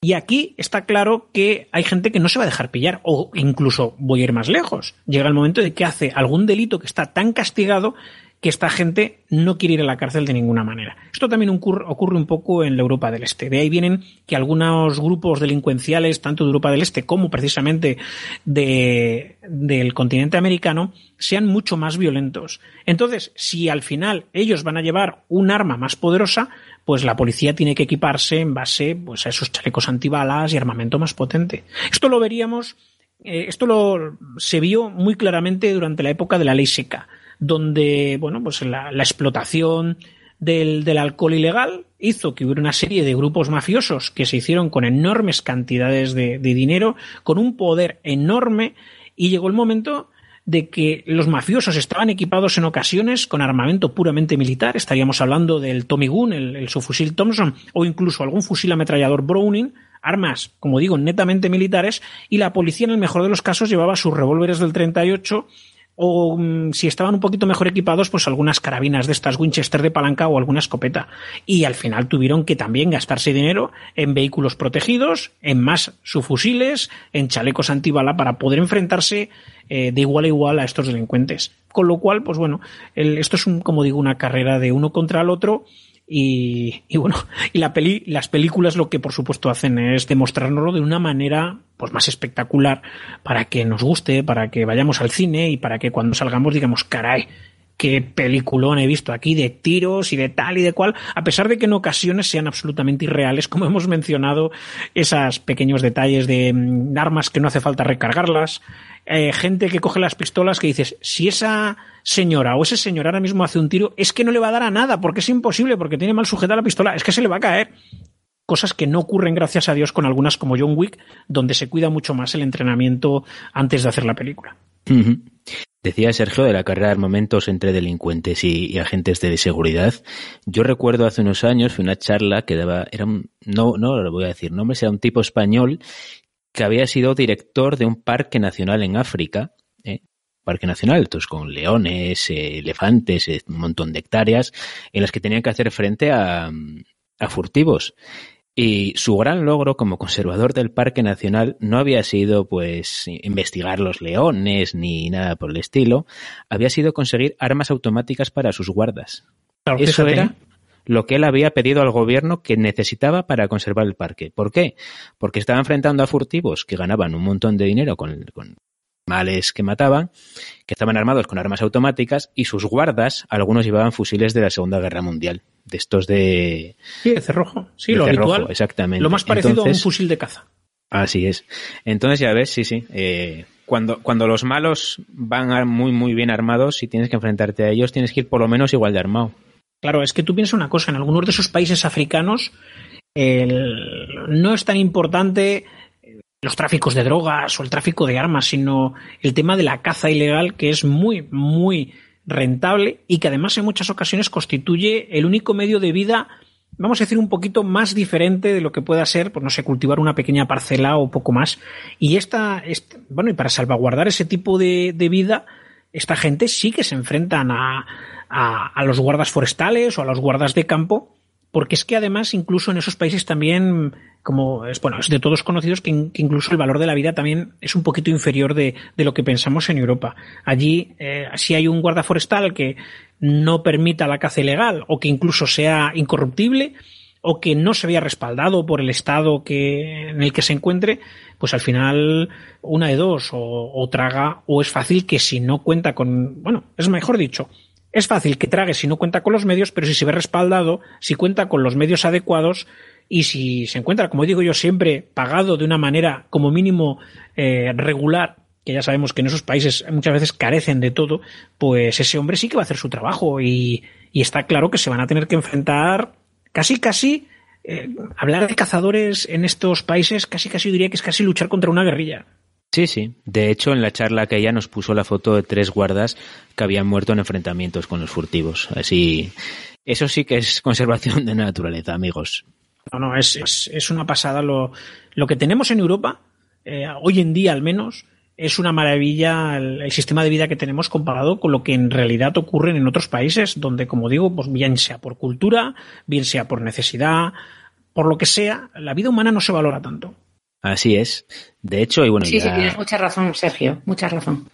y aquí está claro que hay gente que no se va a dejar pillar, o incluso voy a ir más lejos. Llega el momento de que hace algún delito que está tan castigado que esta gente no quiere ir a la cárcel de ninguna manera. Esto también ocurre, un poco en la Europa del Este. De ahí vienen que algunos grupos delincuenciales, tanto de Europa del Este como precisamente de, del continente americano, sean mucho más violentos. Entonces, si al final ellos van a llevar un arma más poderosa, pues la policía tiene que equiparse en base pues, a esos chalecos antibalas y armamento más potente. Esto lo veríamos, eh, esto lo, se vio muy claramente durante la época de la ley seca, donde bueno, pues la, la explotación del, del, alcohol ilegal hizo que hubiera una serie de grupos mafiosos que se hicieron con enormes cantidades de, dinero, con un poder enorme, y llegó el momento de que los mafiosos estaban equipados en ocasiones con armamento puramente militar, estaríamos hablando del Tommy Gun, el, el subfusil Thompson, o incluso algún fusil ametrallador Browning, armas, como digo, netamente militares, y la policía en el mejor de los casos llevaba sus revólveres del 38 o um, si estaban un poquito mejor equipados, pues algunas carabinas de estas Winchester de palanca o alguna escopeta. Y al final tuvieron que también gastarse dinero en vehículos protegidos, en más subfusiles, en chalecos antibala para poder enfrentarse eh, de igual a igual a estos delincuentes. Con lo cual, pues bueno, el, esto es un, como digo, una carrera de uno contra el otro y, y, bueno, y la peli, las películas lo que por supuesto hacen es demostrárnoslo de una manera pues más espectacular para que nos guste, para que vayamos al cine y para que cuando salgamos digamos, caray, qué peliculón he visto aquí de tiros y de tal y de cual, a pesar de que en ocasiones sean absolutamente irreales, como hemos mencionado, esos pequeños detalles de mm, armas que no hace falta recargarlas, eh, gente que coge las pistolas que dices, si esa señora o ese señor ahora mismo hace un tiro, es que no le va a dar a nada, porque es imposible, porque tiene mal sujetada la pistola, es que se le va a caer. Cosas que no ocurren, gracias a Dios, con algunas como John Wick, donde se cuida mucho más el entrenamiento antes de hacer la película. Decía Sergio de la carrera de armamentos entre delincuentes y, agentes de seguridad. Yo recuerdo hace unos años una charla que daba, era un, no, no lo voy a decir nombres, era un tipo español que había sido director de un parque nacional en África, ¿eh? parque nacional, entonces con leones, eh, elefantes, eh, un montón de hectáreas, en las que tenían que hacer frente a, a furtivos. Y su gran logro como conservador del Parque Nacional no había sido, pues, investigar los leones ni nada por el estilo, había sido conseguir armas automáticas para sus guardas. Claro, Eso fíjate. era lo que él había pedido al gobierno que necesitaba para conservar el parque. ¿Por qué? Porque estaba enfrentando a furtivos que ganaban un montón de dinero con, con males que mataban, que estaban armados con armas automáticas y sus guardas, algunos llevaban fusiles de la Segunda Guerra Mundial, de estos de... Sí, de cerrojo, sí, de lo cerrojo, habitual. Exactamente. Lo más parecido Entonces, a un fusil de caza. Así es. Entonces ya ves, sí, sí. Eh, cuando, cuando los malos van muy, muy bien armados y tienes que enfrentarte a ellos, tienes que ir por lo menos igual de armado. Claro, es que tú piensas una cosa, en algunos de esos países africanos el, no es tan importante los tráficos de drogas o el tráfico de armas, sino el tema de la caza ilegal que es muy, muy rentable y que además en muchas ocasiones constituye el único medio de vida, vamos a decir, un poquito más diferente de lo que pueda ser, pues no sé, cultivar una pequeña parcela o poco más. Y esta, bueno, y para salvaguardar ese tipo de, vida, esta gente sí que se enfrentan a, a los guardas forestales o a los guardas de campo porque es que además incluso en esos países también como es bueno es de todos conocidos que, incluso el valor de la vida también es un poquito inferior de, de lo que pensamos en Europa. Allí eh, si hay un guarda forestal que no permita la caza ilegal o que incluso sea incorruptible o que no se vea respaldado por el estado que en el que se encuentre pues al final una de dos o, o traga o es fácil que si no cuenta con bueno es mejor dicho es fácil que trague si no cuenta con los medios, pero si se ve respaldado, si cuenta con los medios adecuados y si se encuentra, como digo yo siempre, pagado de una manera como mínimo eh, regular, que ya sabemos que en esos países muchas veces carecen de todo, pues ese hombre sí que va a hacer su trabajo y, está claro que se van a tener que enfrentar casi, casi, eh, hablar de cazadores en estos países, casi, casi diría que es casi luchar contra una guerrilla. Sí, sí. De hecho, en la charla que ella nos puso la foto de tres guardas que habían muerto en enfrentamientos con los furtivos. Así, eso sí que es conservación de naturaleza, amigos. No, no, es, es, es una pasada. Lo, lo, que tenemos en Europa, eh, hoy en día al menos, es una maravilla el, el, sistema de vida que tenemos comparado con lo que en realidad ocurre en otros países, donde, como digo, pues bien sea por cultura, bien sea por necesidad, por lo que sea, la vida humana no se valora tanto. Así es. De hecho, y bueno, sí, ya... sí, tienes mucha razón, Sergio, mucha razón.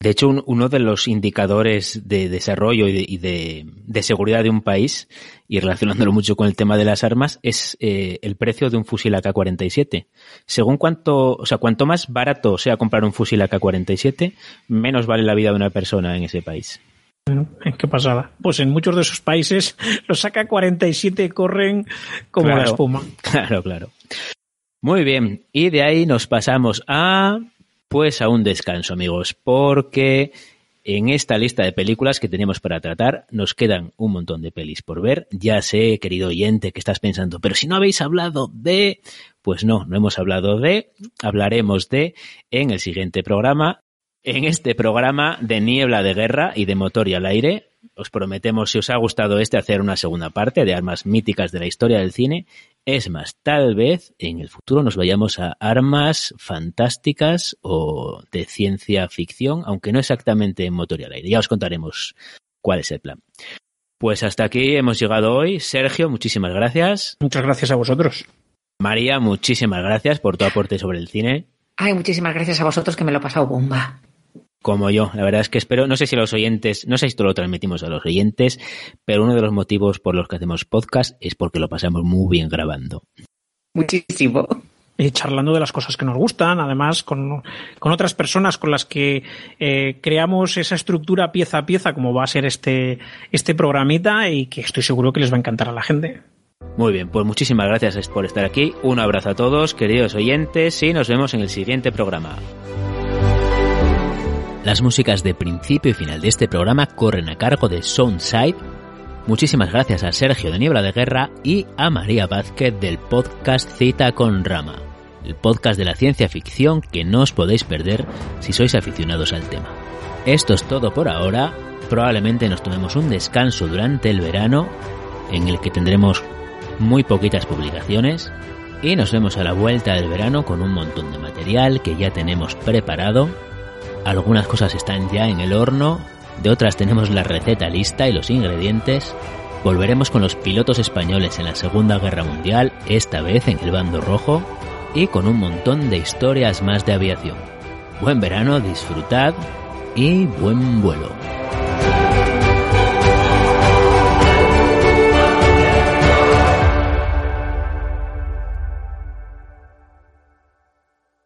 De hecho, un, uno de los indicadores de desarrollo y, de, y de, de, seguridad de un país, y relacionándolo mucho con el tema de las armas, es eh, el precio de un fusil AK-47. Según cuánto, o sea, cuanto más barato sea comprar un fusil AK-47, menos vale la vida de una persona en ese país. Qué pasada. Pues en muchos de esos países los AK-47 corren como claro, la espuma. Claro, claro. Muy bien. Y de ahí nos pasamos a pues a un descanso, amigos, porque en esta lista de películas que tenemos para tratar nos quedan un montón de pelis por ver. Ya sé, querido oyente, que estás pensando, pero si no habéis hablado de... Pues no, no hemos hablado de, hablaremos de en el siguiente programa. En este programa de Niebla de Guerra y de Motor y al Aire, os prometemos, si os ha gustado este, hacer una segunda parte de armas míticas de la historia del cine. Es más, tal vez en el futuro nos vayamos a armas fantásticas o de ciencia ficción, aunque no exactamente en motor y al aire. Ya os contaremos cuál es el plan. Pues hasta aquí hemos llegado hoy. Sergio, muchísimas gracias. Muchas gracias a vosotros. María, muchísimas gracias por tu aporte sobre el cine. Ay, muchísimas gracias a vosotros que me lo he pasado bomba como yo. La verdad es que espero, no sé si los oyentes, no sé si esto lo transmitimos a los oyentes, pero uno de los motivos por los que hacemos podcast es porque lo pasamos muy bien grabando. Muchísimo. Y charlando de las cosas que nos gustan, además con, con otras personas con las que eh, creamos esa estructura pieza a pieza, como va a ser este, este programita, y que estoy seguro que les va a encantar a la gente. Muy bien, pues muchísimas gracias por estar aquí. Un abrazo a todos, queridos oyentes, y nos vemos en el siguiente programa. Las músicas de principio y final de este programa corren a cargo de Soundside. Muchísimas gracias a Sergio de Niebla de Guerra y a María Vázquez del podcast Cita con Rama, el podcast de la ciencia ficción que no os podéis perder si sois aficionados al tema. Esto es todo por ahora. Probablemente nos tomemos un descanso durante el verano, en el que tendremos muy poquitas publicaciones, y nos vemos a la vuelta del verano con un montón de material que ya tenemos preparado algunas cosas están ya en el horno, de otras tenemos la receta lista y los ingredientes. Volveremos con los pilotos españoles en la Segunda Guerra Mundial, esta vez en el bando rojo, y con un montón de historias más de aviación. Buen verano, disfrutad y buen vuelo.